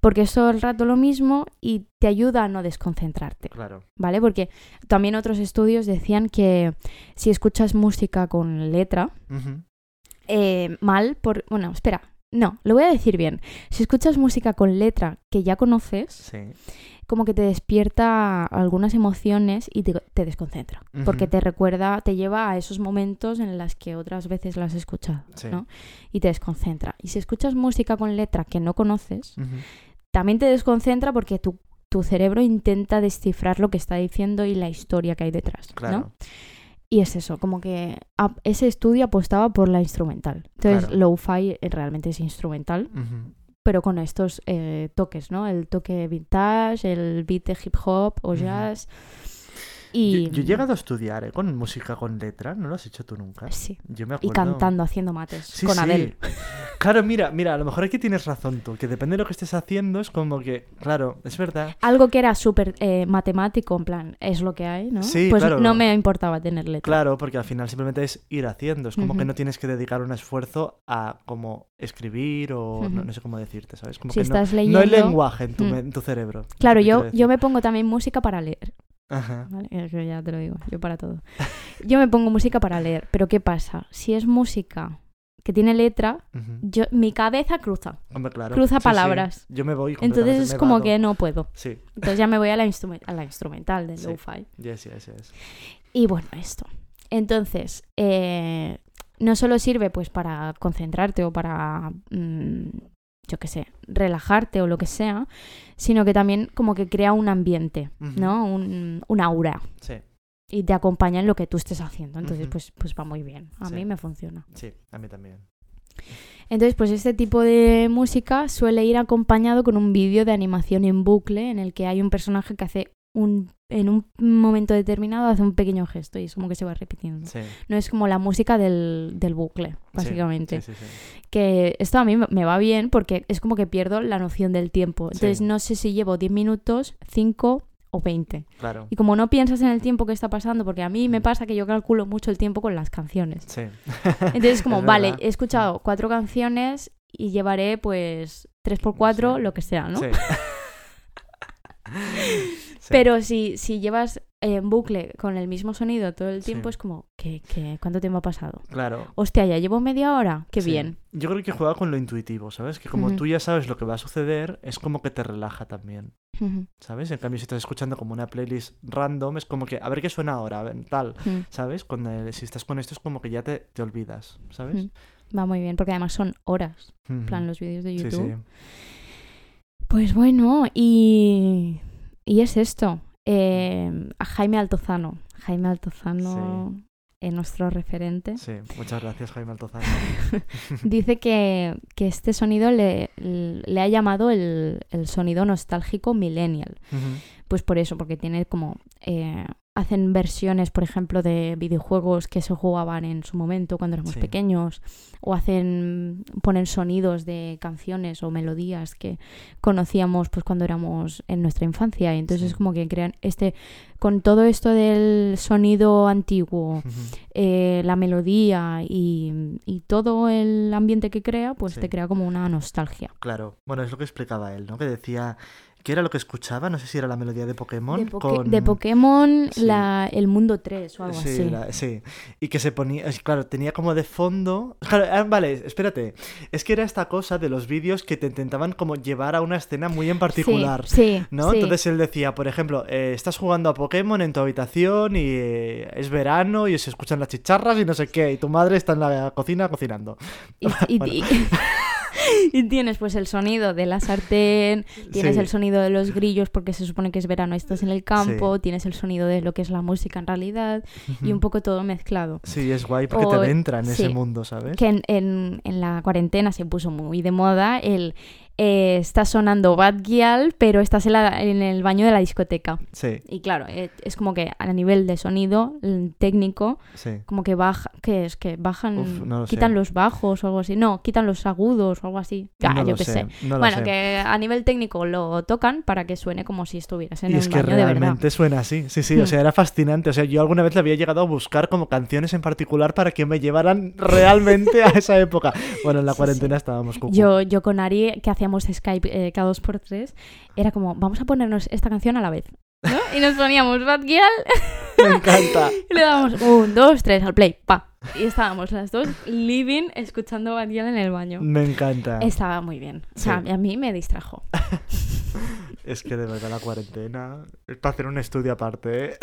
porque es todo el rato lo mismo y te ayuda a no desconcentrarte, Claro. ¿vale? Porque también otros estudios decían que si escuchas música con letra, eh, mal por... Bueno, espera, no, lo voy a decir bien. Si escuchas música con letra que ya conoces, Sí. Como que te despierta algunas emociones y te, te desconcentra. Porque te recuerda, te lleva a esos momentos en los que otras veces las has escuchado, Sí. ¿no? Y te desconcentra. Y si escuchas música con letra que no conoces, también te desconcentra porque tu, tu cerebro intenta descifrar lo que está diciendo y la historia que hay detrás, Claro. ¿no? Y es eso, como que ese estudio apostaba por la instrumental. Entonces, Claro. lo-fi realmente es instrumental, Ujú. Pero con estos eh, toques, ¿no? El toque vintage, el beat de hip hop o jazz. Y, Yo, yo he llegado a estudiar ¿eh? con música con letra, ¿no lo has hecho tú nunca? Sí, Yo me y acuerdo... cantando, haciendo mates Sí, con sí. Claro, mira, mira, a lo mejor aquí tienes razón tú, que depende de lo que estés haciendo, es como que, claro, es verdad. Algo que era súper eh, matemático, en plan, es lo que hay, ¿no? Sí, pues claro. no me importaba tener letra. Claro, porque al final simplemente es ir haciendo, es como que no tienes que dedicar un esfuerzo a como escribir o no, sé cómo decirte, ¿sabes? Como Si que no- estás no, hay leyendo- lenguaje en tu, Mm. en tu cerebro. Claro, yo, yo me pongo también música para leer. Ajá. ¿vale? Es que ya te lo digo, yo para todo. Yo me pongo música para leer, pero ¿qué pasa? Si es música que tiene letra, yo, mi cabeza cruza. Hombre, claro. Cruza Sí, sí. palabras. Yo me voy Entonces es como que no puedo. Sí, Entonces ya me voy a la, instrumen- a la instrumental del lo-fi. yes, yes, yes. Y bueno, esto. Entonces, eh, no solo sirve pues para concentrarte o para, mm, yo qué sé, relajarte o lo que sea, sino que también como que crea un ambiente. ¿no? Un, un aura. Sí, Y te acompaña en lo que tú estés haciendo. Entonces, pues, pues va muy bien. A Sí. mí me funciona. sí, a mí también. Entonces, pues este tipo de música suele ir acompañado con un vídeo de animación en bucle en el que hay un personaje que hace un en un momento determinado hace un pequeño gesto y es como que se va repitiendo. Sí, No es como la música del, del bucle, básicamente. Sí, sí, sí. Que esto a mí me- va bien porque es como que pierdo la noción del tiempo. Entonces no sé si llevo 10 minutos, 5 o 20. Claro. Y como no piensas en el tiempo que está pasando, porque a mí me Mm. pasa que yo calculo mucho el tiempo con las canciones. Sí. Entonces es como, Es vale, he escuchado cuatro canciones y llevaré pues 3x4, Sí. lo que sea, ¿no? Sí. Sí. Pero si, si llevas en bucle con el mismo sonido todo el tiempo, Sí. es como, ¿qué, qué, cuánto tiempo ha pasado? Claro. Hostia, ya llevo media hora, qué Sí. bien. Yo creo que juega con lo intuitivo, ¿sabes? Que como tú ya sabes lo que va a suceder, es como que te relaja también, ¿sabes? En cambio, si estás escuchando como una playlist random, es como que, a ver qué suena ahora, a ver, tal, ¿sabes? Cuando, eh, si estás con esto es como que ya te, te olvidas, ¿sabes? Va muy bien, porque además son horas, en plan los vídeos de Sí, YouTube. sí. Pues bueno, y, y es esto. Eh, a Jaime Altozano. Jaime Altozano, eh, nuestro referente. Sí, muchas gracias, Jaime Altozano. Dice que, que este sonido le, le ha llamado el, el sonido nostálgico millennial. Ujú. Pues por eso, porque tiene como... eh, hacen versiones, por ejemplo, de videojuegos que se jugaban en su momento cuando éramos Sí. pequeños. O hacen... ponen sonidos de canciones o melodías que conocíamos pues cuando éramos en nuestra infancia. Y entonces Sí. es como que crean este... Con todo esto del sonido antiguo, eh, la melodía y, y todo el ambiente que crea, pues Sí. te crea como una nostalgia. Claro, bueno, es lo que explicaba él, ¿no? Que decía, ¿qué era lo que escuchaba? No sé si era la melodía de Pokémon. De, con... de Pokémon, Sí. la, el mundo 3 o algo Sí, así. la- sí. Y que se ponía, claro, tenía como de fondo... Claro, ah, vale, espérate. Es que era esta cosa de los vídeos que te intentaban como llevar a una escena muy en particular. Sí, sí, ¿No? Entonces él decía, por ejemplo, eh, estás jugando a Pokémon en tu habitación y eh, es verano y se escuchan las chicharras y no sé qué, y tu madre está en la cocina cocinando. Y, y- Bueno. y- y tienes pues el sonido de la sartén, tienes Sí. el sonido de los grillos porque se supone que es verano y estás en el campo, tienes el sonido de lo que es la música en realidad y un poco todo mezclado. Sí, es guay porque O- te entra en ese mundo, ¿sabes? Que en, en- en la cuarentena se puso muy de moda el eh, está sonando Bad Gyal, pero estás en, la- en el baño de la discoteca. Sí, Y claro, eh, es como que a nivel de sonido mm, técnico, sí. como que baja, ¿qué es? Que bajan, Uf, no lo quitan sé. los bajos o algo así. No, quitan los agudos o algo así. Ah, no yo qué sé. no Bueno, sé. que a nivel técnico lo tocan para que suene como si estuvieras en Y un es que baño de verdad. realmente suena así. Sí, sí, o sea, era fascinante. O sea, yo alguna vez le había llegado a buscar como canciones en particular para que me llevaran realmente a esa época. Bueno, en la Sí, cuarentena estábamos cucu. Yo, yo con Ari, que hacíamos Skype eh, cada dos por tres, era como, vamos a ponernos esta canción a la vez. ¿no? Y nos poníamos Bad Gyal Me encanta. y le dábamos un, dos, tres al play, pa. Y estábamos las dos living escuchando Bad Gyal en el baño. Me encanta. Estaba muy bien. O sea, Sí. a mí me distrajo. Es que de verdad la cuarentena es para hacer un estudio aparte, ¿eh?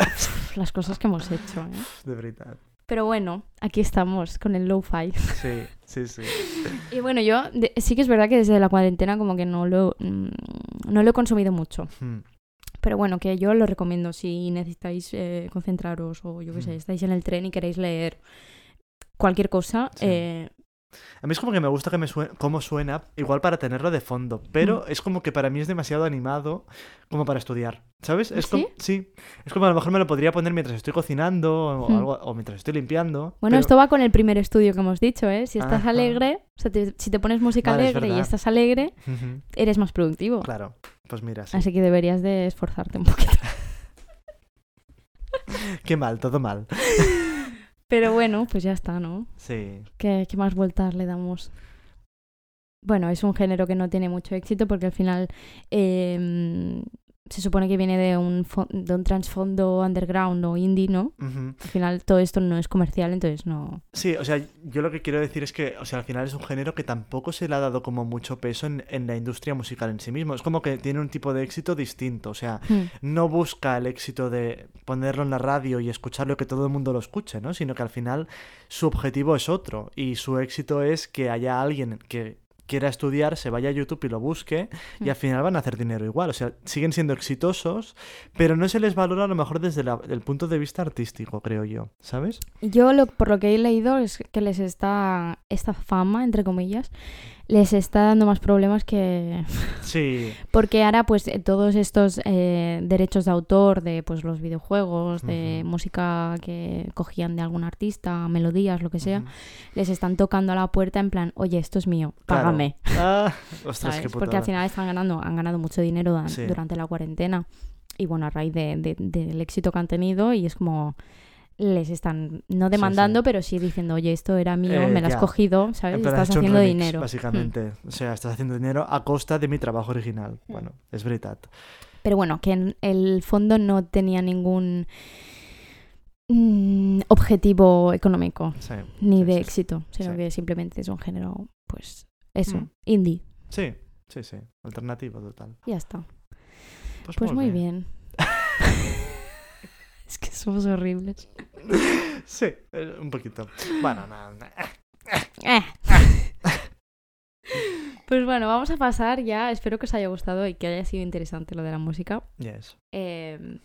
Las cosas que hemos hecho. ¿eh? De verdad. Pero bueno, aquí estamos con el lo-fi. Sí, sí, sí. Y bueno, yo de- sí que es verdad que desde la cuarentena como que no lo, mm, no lo he consumido mucho. Hmm. Pero bueno, que yo lo recomiendo si necesitáis eh, concentraros o yo qué sé, Mm. estáis en el tren y queréis leer cualquier cosa. Sí. eh, A mí es como que me gusta que me suene, cómo suena, igual para tenerlo de fondo, pero es como que para mí es demasiado animado como para estudiar, ¿sabes? Es como, sí, es como a lo mejor me lo podría poner mientras estoy cocinando o, Hmm. algo, o mientras estoy limpiando. Bueno, pero- esto va con el primer estudio que hemos dicho, ¿eh? Si estás Ajá. alegre, o sea, te- si te pones música Vale, es alegre y estás alegre, eres más productivo. Claro, pues mira, sí. Así que deberías de esforzarte un poquito. Qué mal, todo mal. Pero bueno, pues ya está, ¿no? Sí, ¿Qué, qué más vueltas le damos? Bueno, es un género que no tiene mucho éxito porque al final eh, se supone que viene de un, de un trasfondo underground o indie, ¿no? Al final todo esto no es comercial, entonces no... Sí, o sea, yo lo que quiero decir es que, o sea, al final es un género que tampoco se le ha dado como mucho peso en, en la industria musical en sí mismo. Es como que tiene un tipo de éxito distinto, o sea, Hmm. no busca el éxito de ponerlo en la radio y escucharlo y que todo el mundo lo escuche, ¿no? Sino que al final su objetivo es otro y su éxito es que haya alguien que quiera estudiar, se vaya a YouTube y lo busque y al final van a hacer dinero igual. O sea, siguen siendo exitosos, pero no se les valora a lo mejor desde la- el punto de vista artístico, creo yo, ¿sabes? Yo lo, por lo que he leído es que les está, esta fama, entre comillas, les está dando más problemas que... Sí, Porque ahora pues eh, todos estos eh, derechos de autor de pues los videojuegos, de música que cogían de algún artista, melodías, lo que sea, les están tocando a la puerta en plan, oye, esto es mío, Claro. págame. Ah, ostras, qué Porque al final están ganando, han ganado mucho dinero Sí. durante la cuarentena. Y bueno, a raíz de- de- del éxito que han tenido, y es como les están no demandando, pero sí diciendo, oye, esto era mío, Eh, me lo has ya. cogido, ¿sabes? Plan, estás haciendo remix, dinero. Mm. Básicamente. O sea, estás haciendo dinero a costa de mi trabajo original. Bueno, es verdad. Pero bueno, que en el fondo no tenía ningún mm, objetivo económico Sí. ni de éxito, sino que simplemente es un género, pues, eso, Mm. indie. Sí, sí, sí. Alternativo total. Ya está. Pues, Pues muy bé. bien. es que somos horribles. Sí, eh, un poquito. Bueno, no, no. Eh. Pues bueno, vamos a pasar ya. Espero que os haya gustado y que haya sido interesante lo de la música. Yes. Eh,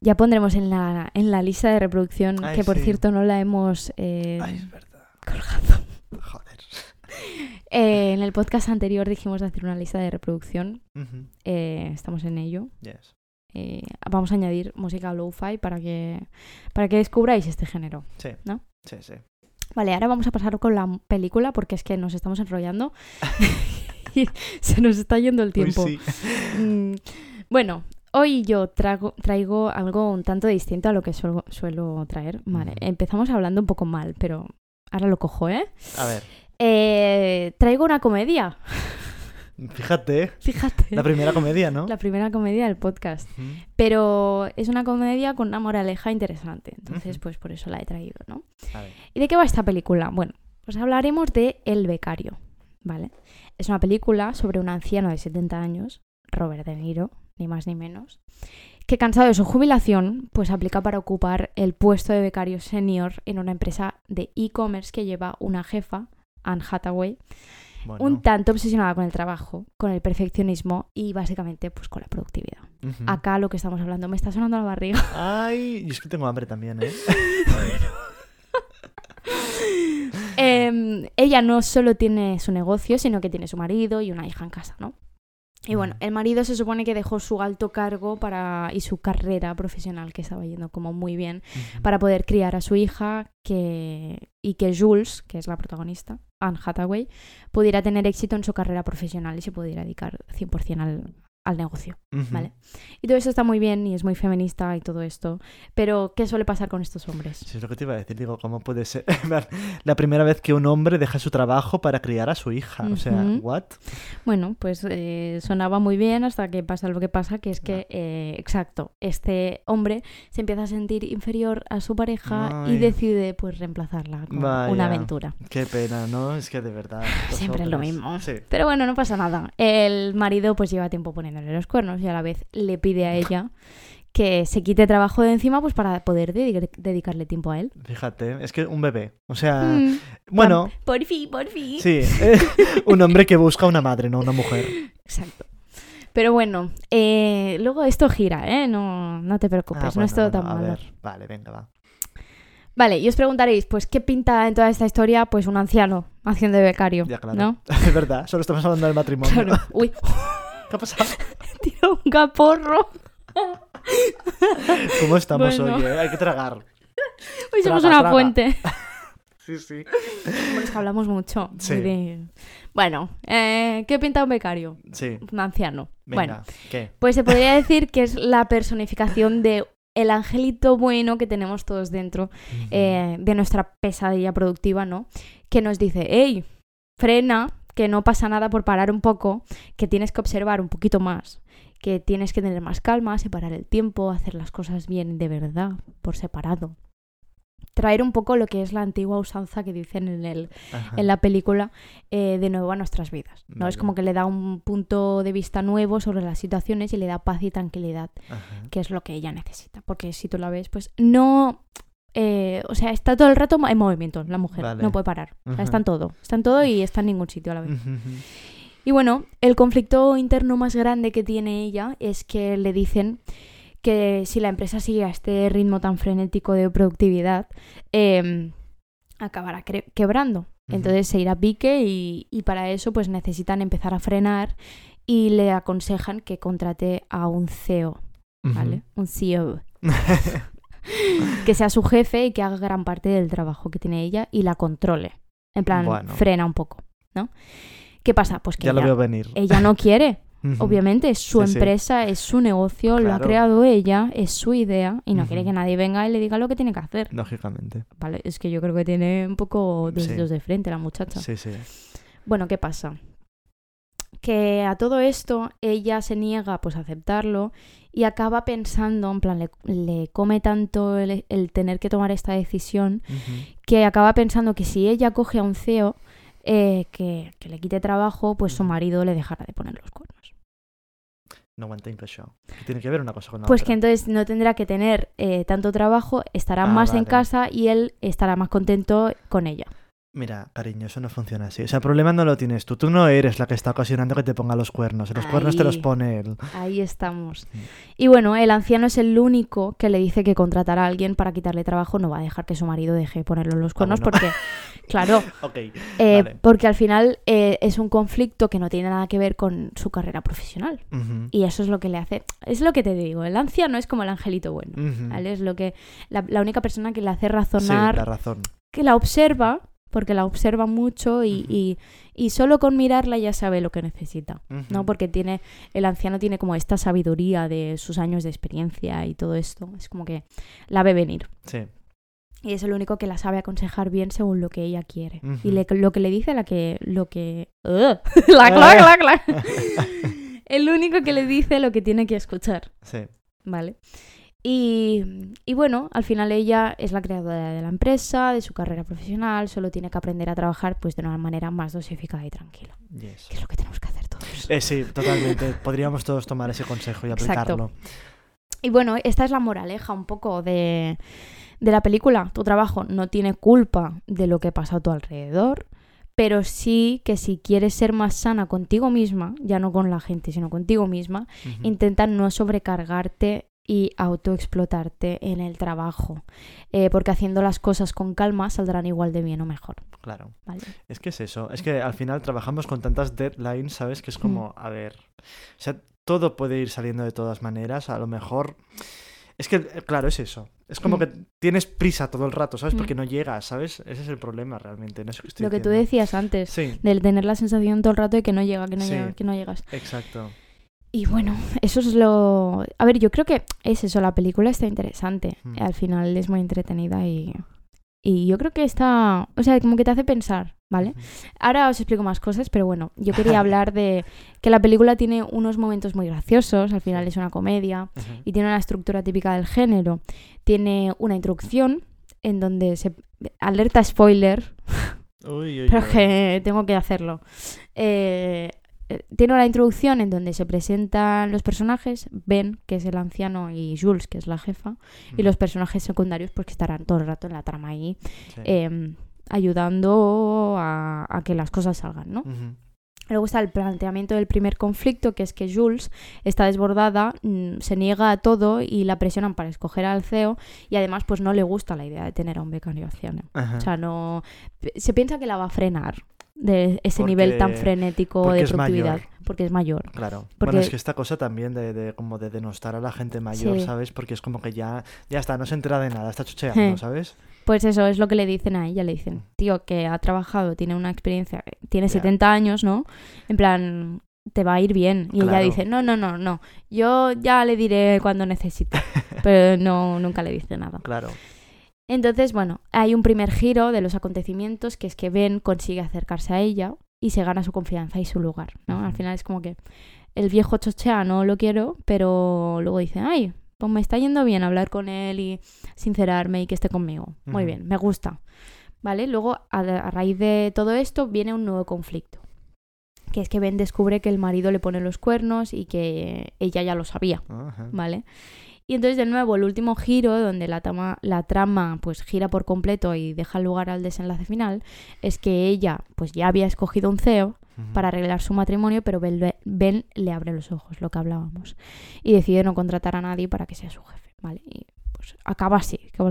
ya pondremos en la, en la lista de reproducción, Ay, que por sí. cierto no la hemos eh, Ay, es verdad. colgado. Joder. Eh, en el podcast anterior dijimos de hacer una lista de reproducción. Estamos en ello. Yes. Eh, vamos a añadir música lo-fi para que, para que descubráis este género. Sí. ¿No? Sí, sí. Vale, ahora vamos a pasar con la película porque es que nos estamos enrollando y se nos está yendo el Uy, tiempo. sí. Mm, bueno, hoy yo trago- traigo algo un tanto distinto a lo que suelo, suelo traer. Vale, empezamos hablando un poco mal, pero ahora lo cojo, ¿eh? A ver, Eh, traigo una comedia. Fíjate. Fíjate. La primera comedia, ¿no? La primera comedia del podcast. Pero es una comedia con una moraleja interesante. Entonces, pues por eso la he traído, ¿no? A ver. ¿Y de qué va esta película? Bueno, pues hablaremos de El becario, ¿vale? Es una película sobre un anciano de 70 años, Robert De Niro, ni más ni menos, que cansado de su jubilación, pues aplica para ocupar el puesto de becario senior en una empresa de e-commerce que lleva una jefa, Anne Hathaway, Bueno. un tanto obsesionada con el trabajo, con el perfeccionismo y básicamente pues con la productividad. Acá lo que estamos hablando, me está sonando la barriga. Ay, yo es que tengo hambre también, ¿eh? Em, ella no solo tiene su negocio, sino que tiene su marido y una hija en casa, ¿no? Y bueno, el marido se supone que dejó su alto cargo para y su carrera profesional que estaba yendo como muy bien para poder criar a su hija que y que Jules, que es la protagonista, Anne Hathaway, pudiera tener éxito en su carrera profesional y se pudiera dedicar 100% al, al negocio. Ujú. ¿vale? Y todo eso está muy bien y es muy feminista y todo esto, pero ¿qué suele pasar con estos hombres? Sí, es lo que te iba a decir. Digo, ¿cómo puede ser la primera vez que un hombre deja su trabajo para criar a su hija? O sea. ¿what? Bueno, pues eh, sonaba muy bien hasta que pasa lo que pasa, que es que, eh, exacto, este hombre se empieza a sentir inferior a su pareja y Ay. decide pues reemplazarla con Vaya. una aventura. Qué pena, ¿no? Es que de verdad. Siempre es lo mismo. Sí. Pero bueno, no pasa nada. El marido pues lleva tiempo poniéndole los cuernos y a la vez le pide a ella que se quite trabajo de encima pues para poder dedi- dedicarle tiempo a él. Fíjate, es que un bebé. O sea, Mm, bueno, Por fin, por fin. sí. un hombre que busca una madre, no una mujer. Exacto. Pero bueno, eh, luego esto gira, ¿eh? No, no te preocupes, Ah, no es bueno, todo bueno, tan a malo. ver, Vale, venga, va. Vale, y os preguntaréis, pues, ¿qué pinta en toda esta historia? Pues un anciano haciendo de becario, Ya, claro. ¿no? Es verdad, solo estamos hablando del matrimonio. Claro. Uy, ¿Qué ha pasado? tiro un caporro. ¿Cómo estamos Bueno. hoy? eh? Hay que tragar. Hoy somos Traga, una traga. fuente. Sí, sí. Bueno, es que hablamos mucho. Sí. de- Bueno, eh, ¿qué pinta un becario? Sí, Un anciano. venga. Bueno, ¿Qué? pues se podría decir que es la personificación de el angelito bueno que tenemos todos dentro eh, de nuestra pesadilla productiva, ¿no? Que nos dice, hey, frena, que no pasa nada por parar un poco, que tienes que observar un poquito más, que tienes que tener más calma, separar el tiempo, hacer las cosas bien de verdad, por separado. Traer un poco lo que es la antigua usanza que dicen en, el, en la película de de nuevo a nuestras vidas. ¿no? Es como que le da un punto de vista nuevo sobre las situaciones y le da paz y tranquilidad Ajá. que es lo que ella necesita. Porque si tú la ves, pues no. Eh, o sea, está todo el rato en movimiento la mujer, Vale. no puede parar. Ujú. está en todo, está en todo y está en ningún sitio a la vez. Y bueno, el conflicto interno más grande que tiene ella es que le dicen que si la empresa sigue a este ritmo tan frenético de productividad, eh, acabará quebrando. Entonces se irá a pique y, y para eso pues necesitan empezar a frenar y le aconsejan que contrate a un CEO, ¿vale? Un CEO. que sea su jefe y que haga gran parte del trabajo que tiene ella y la controle. En plan, Bueno. frena un poco, ¿no? ¿Qué pasa? Pues que Ya lo ella, veo venir. ella no quiere, obviamente, es su Sí, sí. empresa, es su negocio, lo ha creado ella, es su idea y no quiere que nadie venga y le diga lo que tiene que hacer. Lógicamente. Vale, es que yo creo que tiene un poco dos Sí. de frente la muchacha. Sí, sí. Bueno, ¿qué pasa? Que a todo esto ella se niega pues a aceptarlo y acaba pensando, en plan, le, le come tanto el, el tener que tomar esta decisión que acaba pensando que si ella coge a un CEO eh, que, que le quite trabajo, pues su marido le dejará de poner los cuernos. No. Que Tiene que ver una cosa con la Pues otra. que entonces no tendrá que tener eh, tanto trabajo, estará Ah, más en casa y él estará más contento con ella. Mira, cariño, eso no funciona así. O sea, el problema no lo tienes tú. Tú no eres la que está ocasionando que te ponga los cuernos. Los cuernos te los Ahí. pone él. Ahí estamos. Y bueno, el anciano es el único que le dice que contratar a alguien para quitarle trabajo no va a dejar que su marido deje de ponerlo en los cuernos Ah, porque, claro, eh, Vale. porque al final eh, es un conflicto que no tiene nada que ver con su carrera profesional. Y eso es lo que le hace, es lo que te digo, el anciano es como el angelito bueno. ¿vale? Es lo que la, la única persona que le hace Sí, razonar, la razón. que la observa, porque la observa mucho y, y- y solo con mirarla ya sabe lo que necesita. ¿no? Porque tiene, el anciano tiene como esta sabiduría de sus años de experiencia y todo esto. Es como que la ve venir. Sí. Y es el único que la sabe aconsejar bien según lo que ella quiere. Y le- lo que le dice, la que. Lo que. La cla. El único que le dice lo que tiene que escuchar. Sí. ¿Vale? Y, y bueno, al final ella es la creadora de la empresa, de su carrera profesional, solo tiene que aprender a trabajar pues de una manera más dosificada y tranquila. Yes. Que es lo que tenemos que hacer todos. Eh, sí, totalmente. Podríamos todos tomar ese consejo y Exacto. aplicarlo. Y bueno, esta es la moraleja un poco de, de la película. Tu trabajo no tiene culpa de lo que pasa a tu alrededor, pero sí que si quieres ser más sana contigo misma, ya no con la gente, sino contigo misma, intenta no sobrecargarte y autoexplotarte en el trabajo, Eh, porque haciendo las cosas con calma saldrán igual de bien o mejor. Claro. ¿vale? Es que es eso. Es que al final trabajamos con tantas deadlines, ¿sabes? Que es como, Mm. a ver. O sea, todo puede ir saliendo de todas maneras. A lo mejor. Es que, eh, claro, es eso. Es como Mm. que tienes prisa todo el rato, ¿sabes? Mm. Porque no llegas, ¿sabes? Ese es el problema realmente. No sé qué estoy Lo que tú decías antes, Sí, de tener la sensación todo el rato de que no llega, que no Sí. llega, que no llegas. exacto. Y bueno, eso es lo... A ver, yo creo que es eso, la película está interesante. Hmm. Al final es muy entretenida y... Y yo creo que está... O sea, como que te hace pensar, ¿vale? Ahora os explico más cosas, pero bueno, yo quería hablar de que la película tiene unos momentos muy graciosos, al final es una comedia, y tiene una estructura típica del género. Tiene una introducción en donde se... Alerta spoiler, Uy, uy, pero uy. que tengo que hacerlo. Eh, eh, tiene una introducción en donde se presentan los personajes, Ben, que es el anciano, y Jules, que es la jefa, y Mm. los personajes secundarios, pues que estarán todo el rato en la trama ahí, Sí. em, ayudando a, a que las cosas salgan, ¿no? Ujú. Luego está el planteamiento del primer conflicto, que es que Jules está desbordada, mm, se niega a todo y la presionan para escoger al CEO y además pues no le gusta la idea de tener a un becario anciano. O sea, no se piensa que la va a frenar de ese nivel tan frenético de productividad, porque es mayor. Claro. Porque- Bueno, es que esta cosa también de, de como de denostar a la gente mayor, Sí. ¿sabes? Porque es como que ya, ya está, no se entera de nada, está chucheando. ¿sabes? Pues eso es lo que le dicen a ella, le dicen, tío, que ha trabajado, tiene una experiencia, tiene Ya. 70 años, ¿no? En plan, te va a ir bien. Y ella dice, no, no, no, no, yo ya le diré cuando necesite. Pero no, nunca le dice nada. Claro. Entonces, bueno, hay un primer giro de los acontecimientos que es que Ben consigue acercarse a ella y se gana su confianza y su lugar, ¿no? Al final es como que el viejo chochea, no lo quiero, pero luego dice, ay, pues me está yendo bien hablar con él y sincerarme y que esté conmigo. Muy bien, me gusta. ¿Vale? Luego, a, a raíz de todo esto, viene un nuevo conflicto. Que es que Ben descubre que el marido le pone los cuernos y que ella ya lo sabía. ¿vale? Y entonces de nuevo el último giro, donde la, tama- la trama pues gira por completo y deja lugar al desenlace final, es que ella pues ya había escogido un CEO para arreglar su matrimonio, pero Ben, Ben le abre los ojos, lo que hablábamos, y decide no contratar a nadie para que sea su jefe, ¿vale? Y pues acaba así, que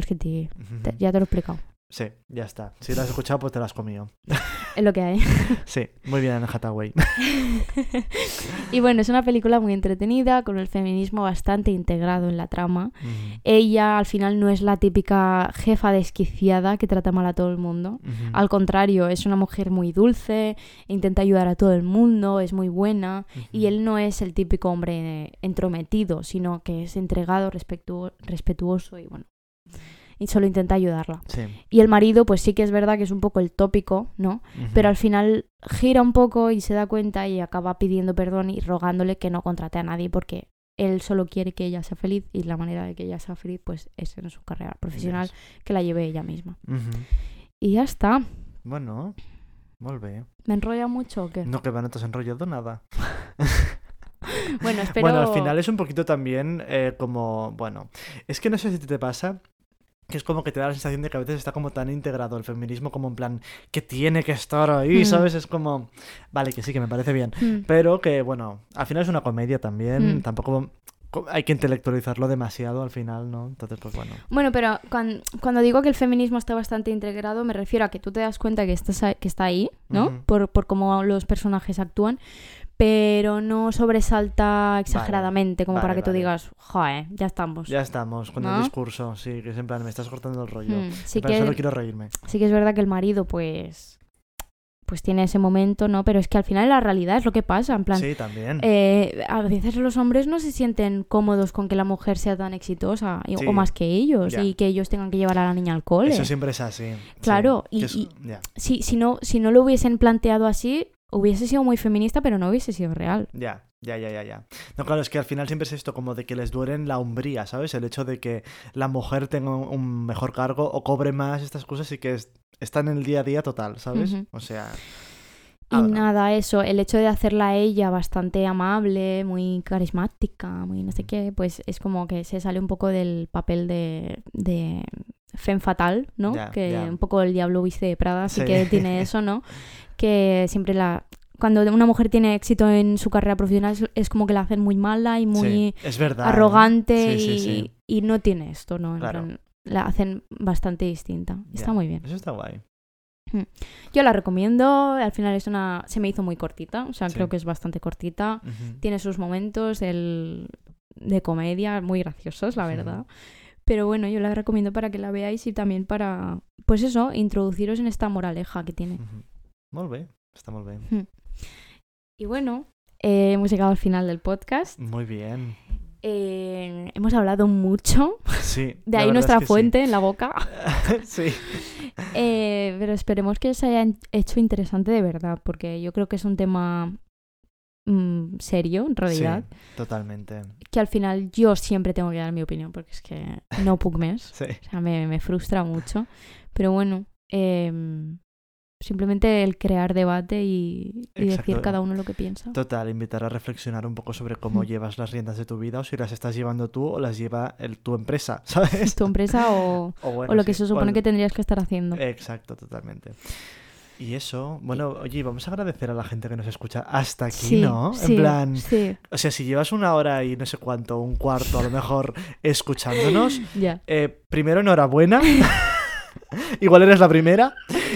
te- ya te lo he explicado, Sí, ya está. Si lo has escuchado, pues te lo has comido. es lo que hay. Sí, muy bien, Anne Hathaway. y bueno, es una película muy entretenida, con el feminismo bastante integrado en la trama. Ella al final no es la típica jefa desquiciada que trata mal a todo el mundo. Al contrario, es una mujer muy dulce, intenta ayudar a todo el mundo, es muy buena. Y él no es el típico hombre entrometido, sino que es entregado, respetu- respetuoso y bueno. Y solo intenta ayudarla. Sí. Y el marido, pues sí que es verdad que es un poco el tópico, ¿no? Pero al final gira un poco y se da cuenta y acaba pidiendo perdón y rogándole que no contrate a nadie porque él solo quiere que ella sea feliz y la manera de que ella sea feliz pues es en su carrera profesional Yes. que la lleve ella misma. Y ya está. Bueno, bé. ¿Me enrolla mucho o qué? No, que va, no te has enrollado nada. Bueno, espero... Bueno, al final es un poquito también eh, como, bueno, es que no sé si te pasa que es como que te da la sensación de que a veces está como tan integrado el feminismo como en plan que tiene que estar ahí, Mm. ¿sabes? Es como, vale, que sí, que me parece bien, Mm, pero que bueno, al final es una comedia también, Mm. tampoco co- hay que intelectualizarlo demasiado al final, ¿no? Entonces, pues bueno. Bueno, pero cuan- cuando, digo que el feminismo está bastante integrado, me refiero a que tú te das cuenta que, estás que está ahí, ¿no? Por, por cómo los personajes actúan, pero no sobresalta exageradamente, como Vale, para que tú digas, joder, ya estamos. Ya estamos con el discurso, sí, que es en plan, me estás cortando el rollo. Mm, sí, En plan, solo quiero reírme. sí que es verdad que el marido, pues, pues tiene ese momento, ¿no? Pero es que al final la realidad es lo que pasa, en plan... Sí, también. eh, a veces los hombres no se sienten cómodos con que la mujer sea tan exitosa y- Sí, o más que ellos y que ellos tengan que llevar a la niña al cole. Eso siempre es así. sí, Claro, y- es- y- ya. si, si, no, si no lo hubiesen planteado así, hubiese sido muy feminista, pero no hubiese sido real. Ya, ya, ya, ya, ya. No, claro, es que al final siempre es esto como de que les duelen la hombría, ¿sabes? El hecho de que la mujer tenga un- mejor cargo o cobre más, estas cosas y que es- están en el día a día total, ¿sabes? O sea... Y ahora. nada, eso, el hecho de hacerla a ella bastante amable, muy carismática, muy no sé qué, pues es como que se sale un poco del papel de, de femme fatal, ¿no? Que un poco el diablo viste de Prada, así Sí. que tiene eso, ¿no? Que siempre la... Cuando una mujer tiene éxito en su carrera profesional es, es como que la hacen muy mala y muy Sí, es verdad. ¿eh? arrogante Sí, sí, y, no tiene esto, ¿no? En Claro. plan, la hacen bastante distinta. Está muy bien. Eso está guay. Yo la recomiendo, al final es una... se me hizo muy cortita, o sea, creo que es bastante cortita. Tiene sus momentos el... de comedia muy graciosos, la verdad. Pero bueno, yo la recomiendo para que la veáis y también para, pues eso, introduciros en esta moraleja que tiene. Molt bé, muy bien. Y bueno, eh, hemos llegado al final del podcast. Muy bien. Eh, hemos hablado mucho, Sí. de ahí nuestra es que sí. fuente en la boca. sí. Eh, pero esperemos que os haya hecho interesante de verdad, porque yo creo que es un tema mm, serio, en realidad, Sí, totalmente. que al final yo siempre tengo que dar mi opinión, porque es que no puc més. Sí. O sea, me, me frustra mucho. Pero bueno, em, simplemente el crear debate y, y decir cada uno lo que piensa. Total, invitar a reflexionar un poco sobre cómo Mm. llevas las riendas de tu vida o si las estás llevando tú o las lleva el, tu empresa, ¿sabes? Tu empresa o, O, bueno, o lo que se supone el- que tendrías que estar haciendo. Exacto, totalmente. Y eso, bueno, oye, vamos a agradecer a la gente que nos escucha hasta aquí, Sí, ¿no? sí, en plan, Sí, o sea, si llevas una hora y no sé cuánto, un cuarto a lo mejor escuchándonos, ya. eh, primero enhorabuena. Igual eres la primera.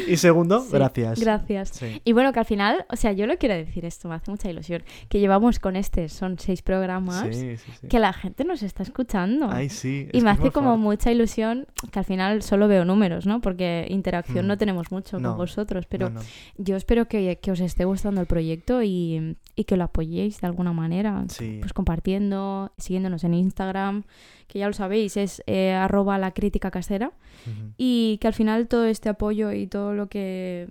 Y segundo, Sí, gracias. Gracias. Sí. Y bueno, que al final, o sea, yo lo quiero decir esto, me hace mucha ilusión, que llevamos con este, son seis programas, Sí, que la gente nos está escuchando. Ay, sí. y me hace como mucha ilusión que al final solo veo números, ¿no? Porque interacción Mm. no tenemos mucho No, con vosotros, pero No, no. yo espero que, que os esté gustando el proyecto y, y que lo apoyéis de alguna manera. Pues compartiendo, siguiéndonos en Instagram, que ya lo sabéis, es eh, arroba la crítica casera. Y que al final todo este apoyo y todo lo que...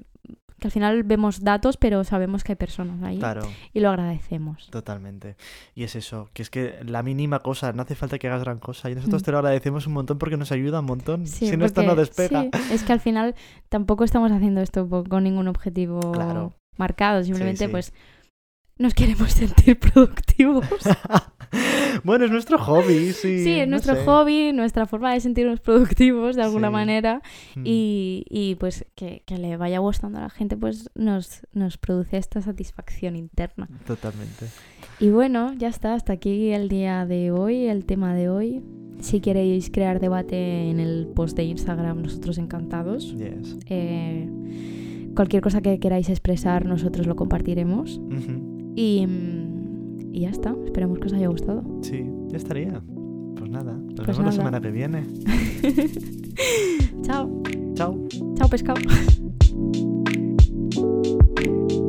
Que al final vemos datos, pero sabemos que hay personas ahí. Claro, Y lo agradecemos. totalmente. Y es eso, que es que la mínima cosa, no hace falta que hagas gran cosa. Y nosotros Mm. te lo agradecemos un montón porque nos ayuda un montón. Sí, si no, esto no despega. sí, es que al final tampoco estamos haciendo esto con ningún objetivo Claro. marcado. Simplemente sí. pues nos queremos sentir productivos. bueno, es nuestro hobby, sí. Sí, es no nuestro sé. hobby, nuestra forma de sentirnos productivos de alguna Sí. manera Mm. y, y, pues que, que le vaya gustando a la gente pues nos, nos produce esta satisfacción interna. Totalmente. Y bueno, ya está, hasta aquí el día de hoy, el tema de hoy. Si queréis crear debate en el post de Instagram, nosotros encantados. Yes. Eh, cualquier cosa que queráis expresar, nosotros lo compartiremos. Mm, y, ya está. Esperemos que os haya gustado. Sí, ya estaría. Pues nada, nos pues vemos la semana que viene. Chao. Chao. Chao, pescado.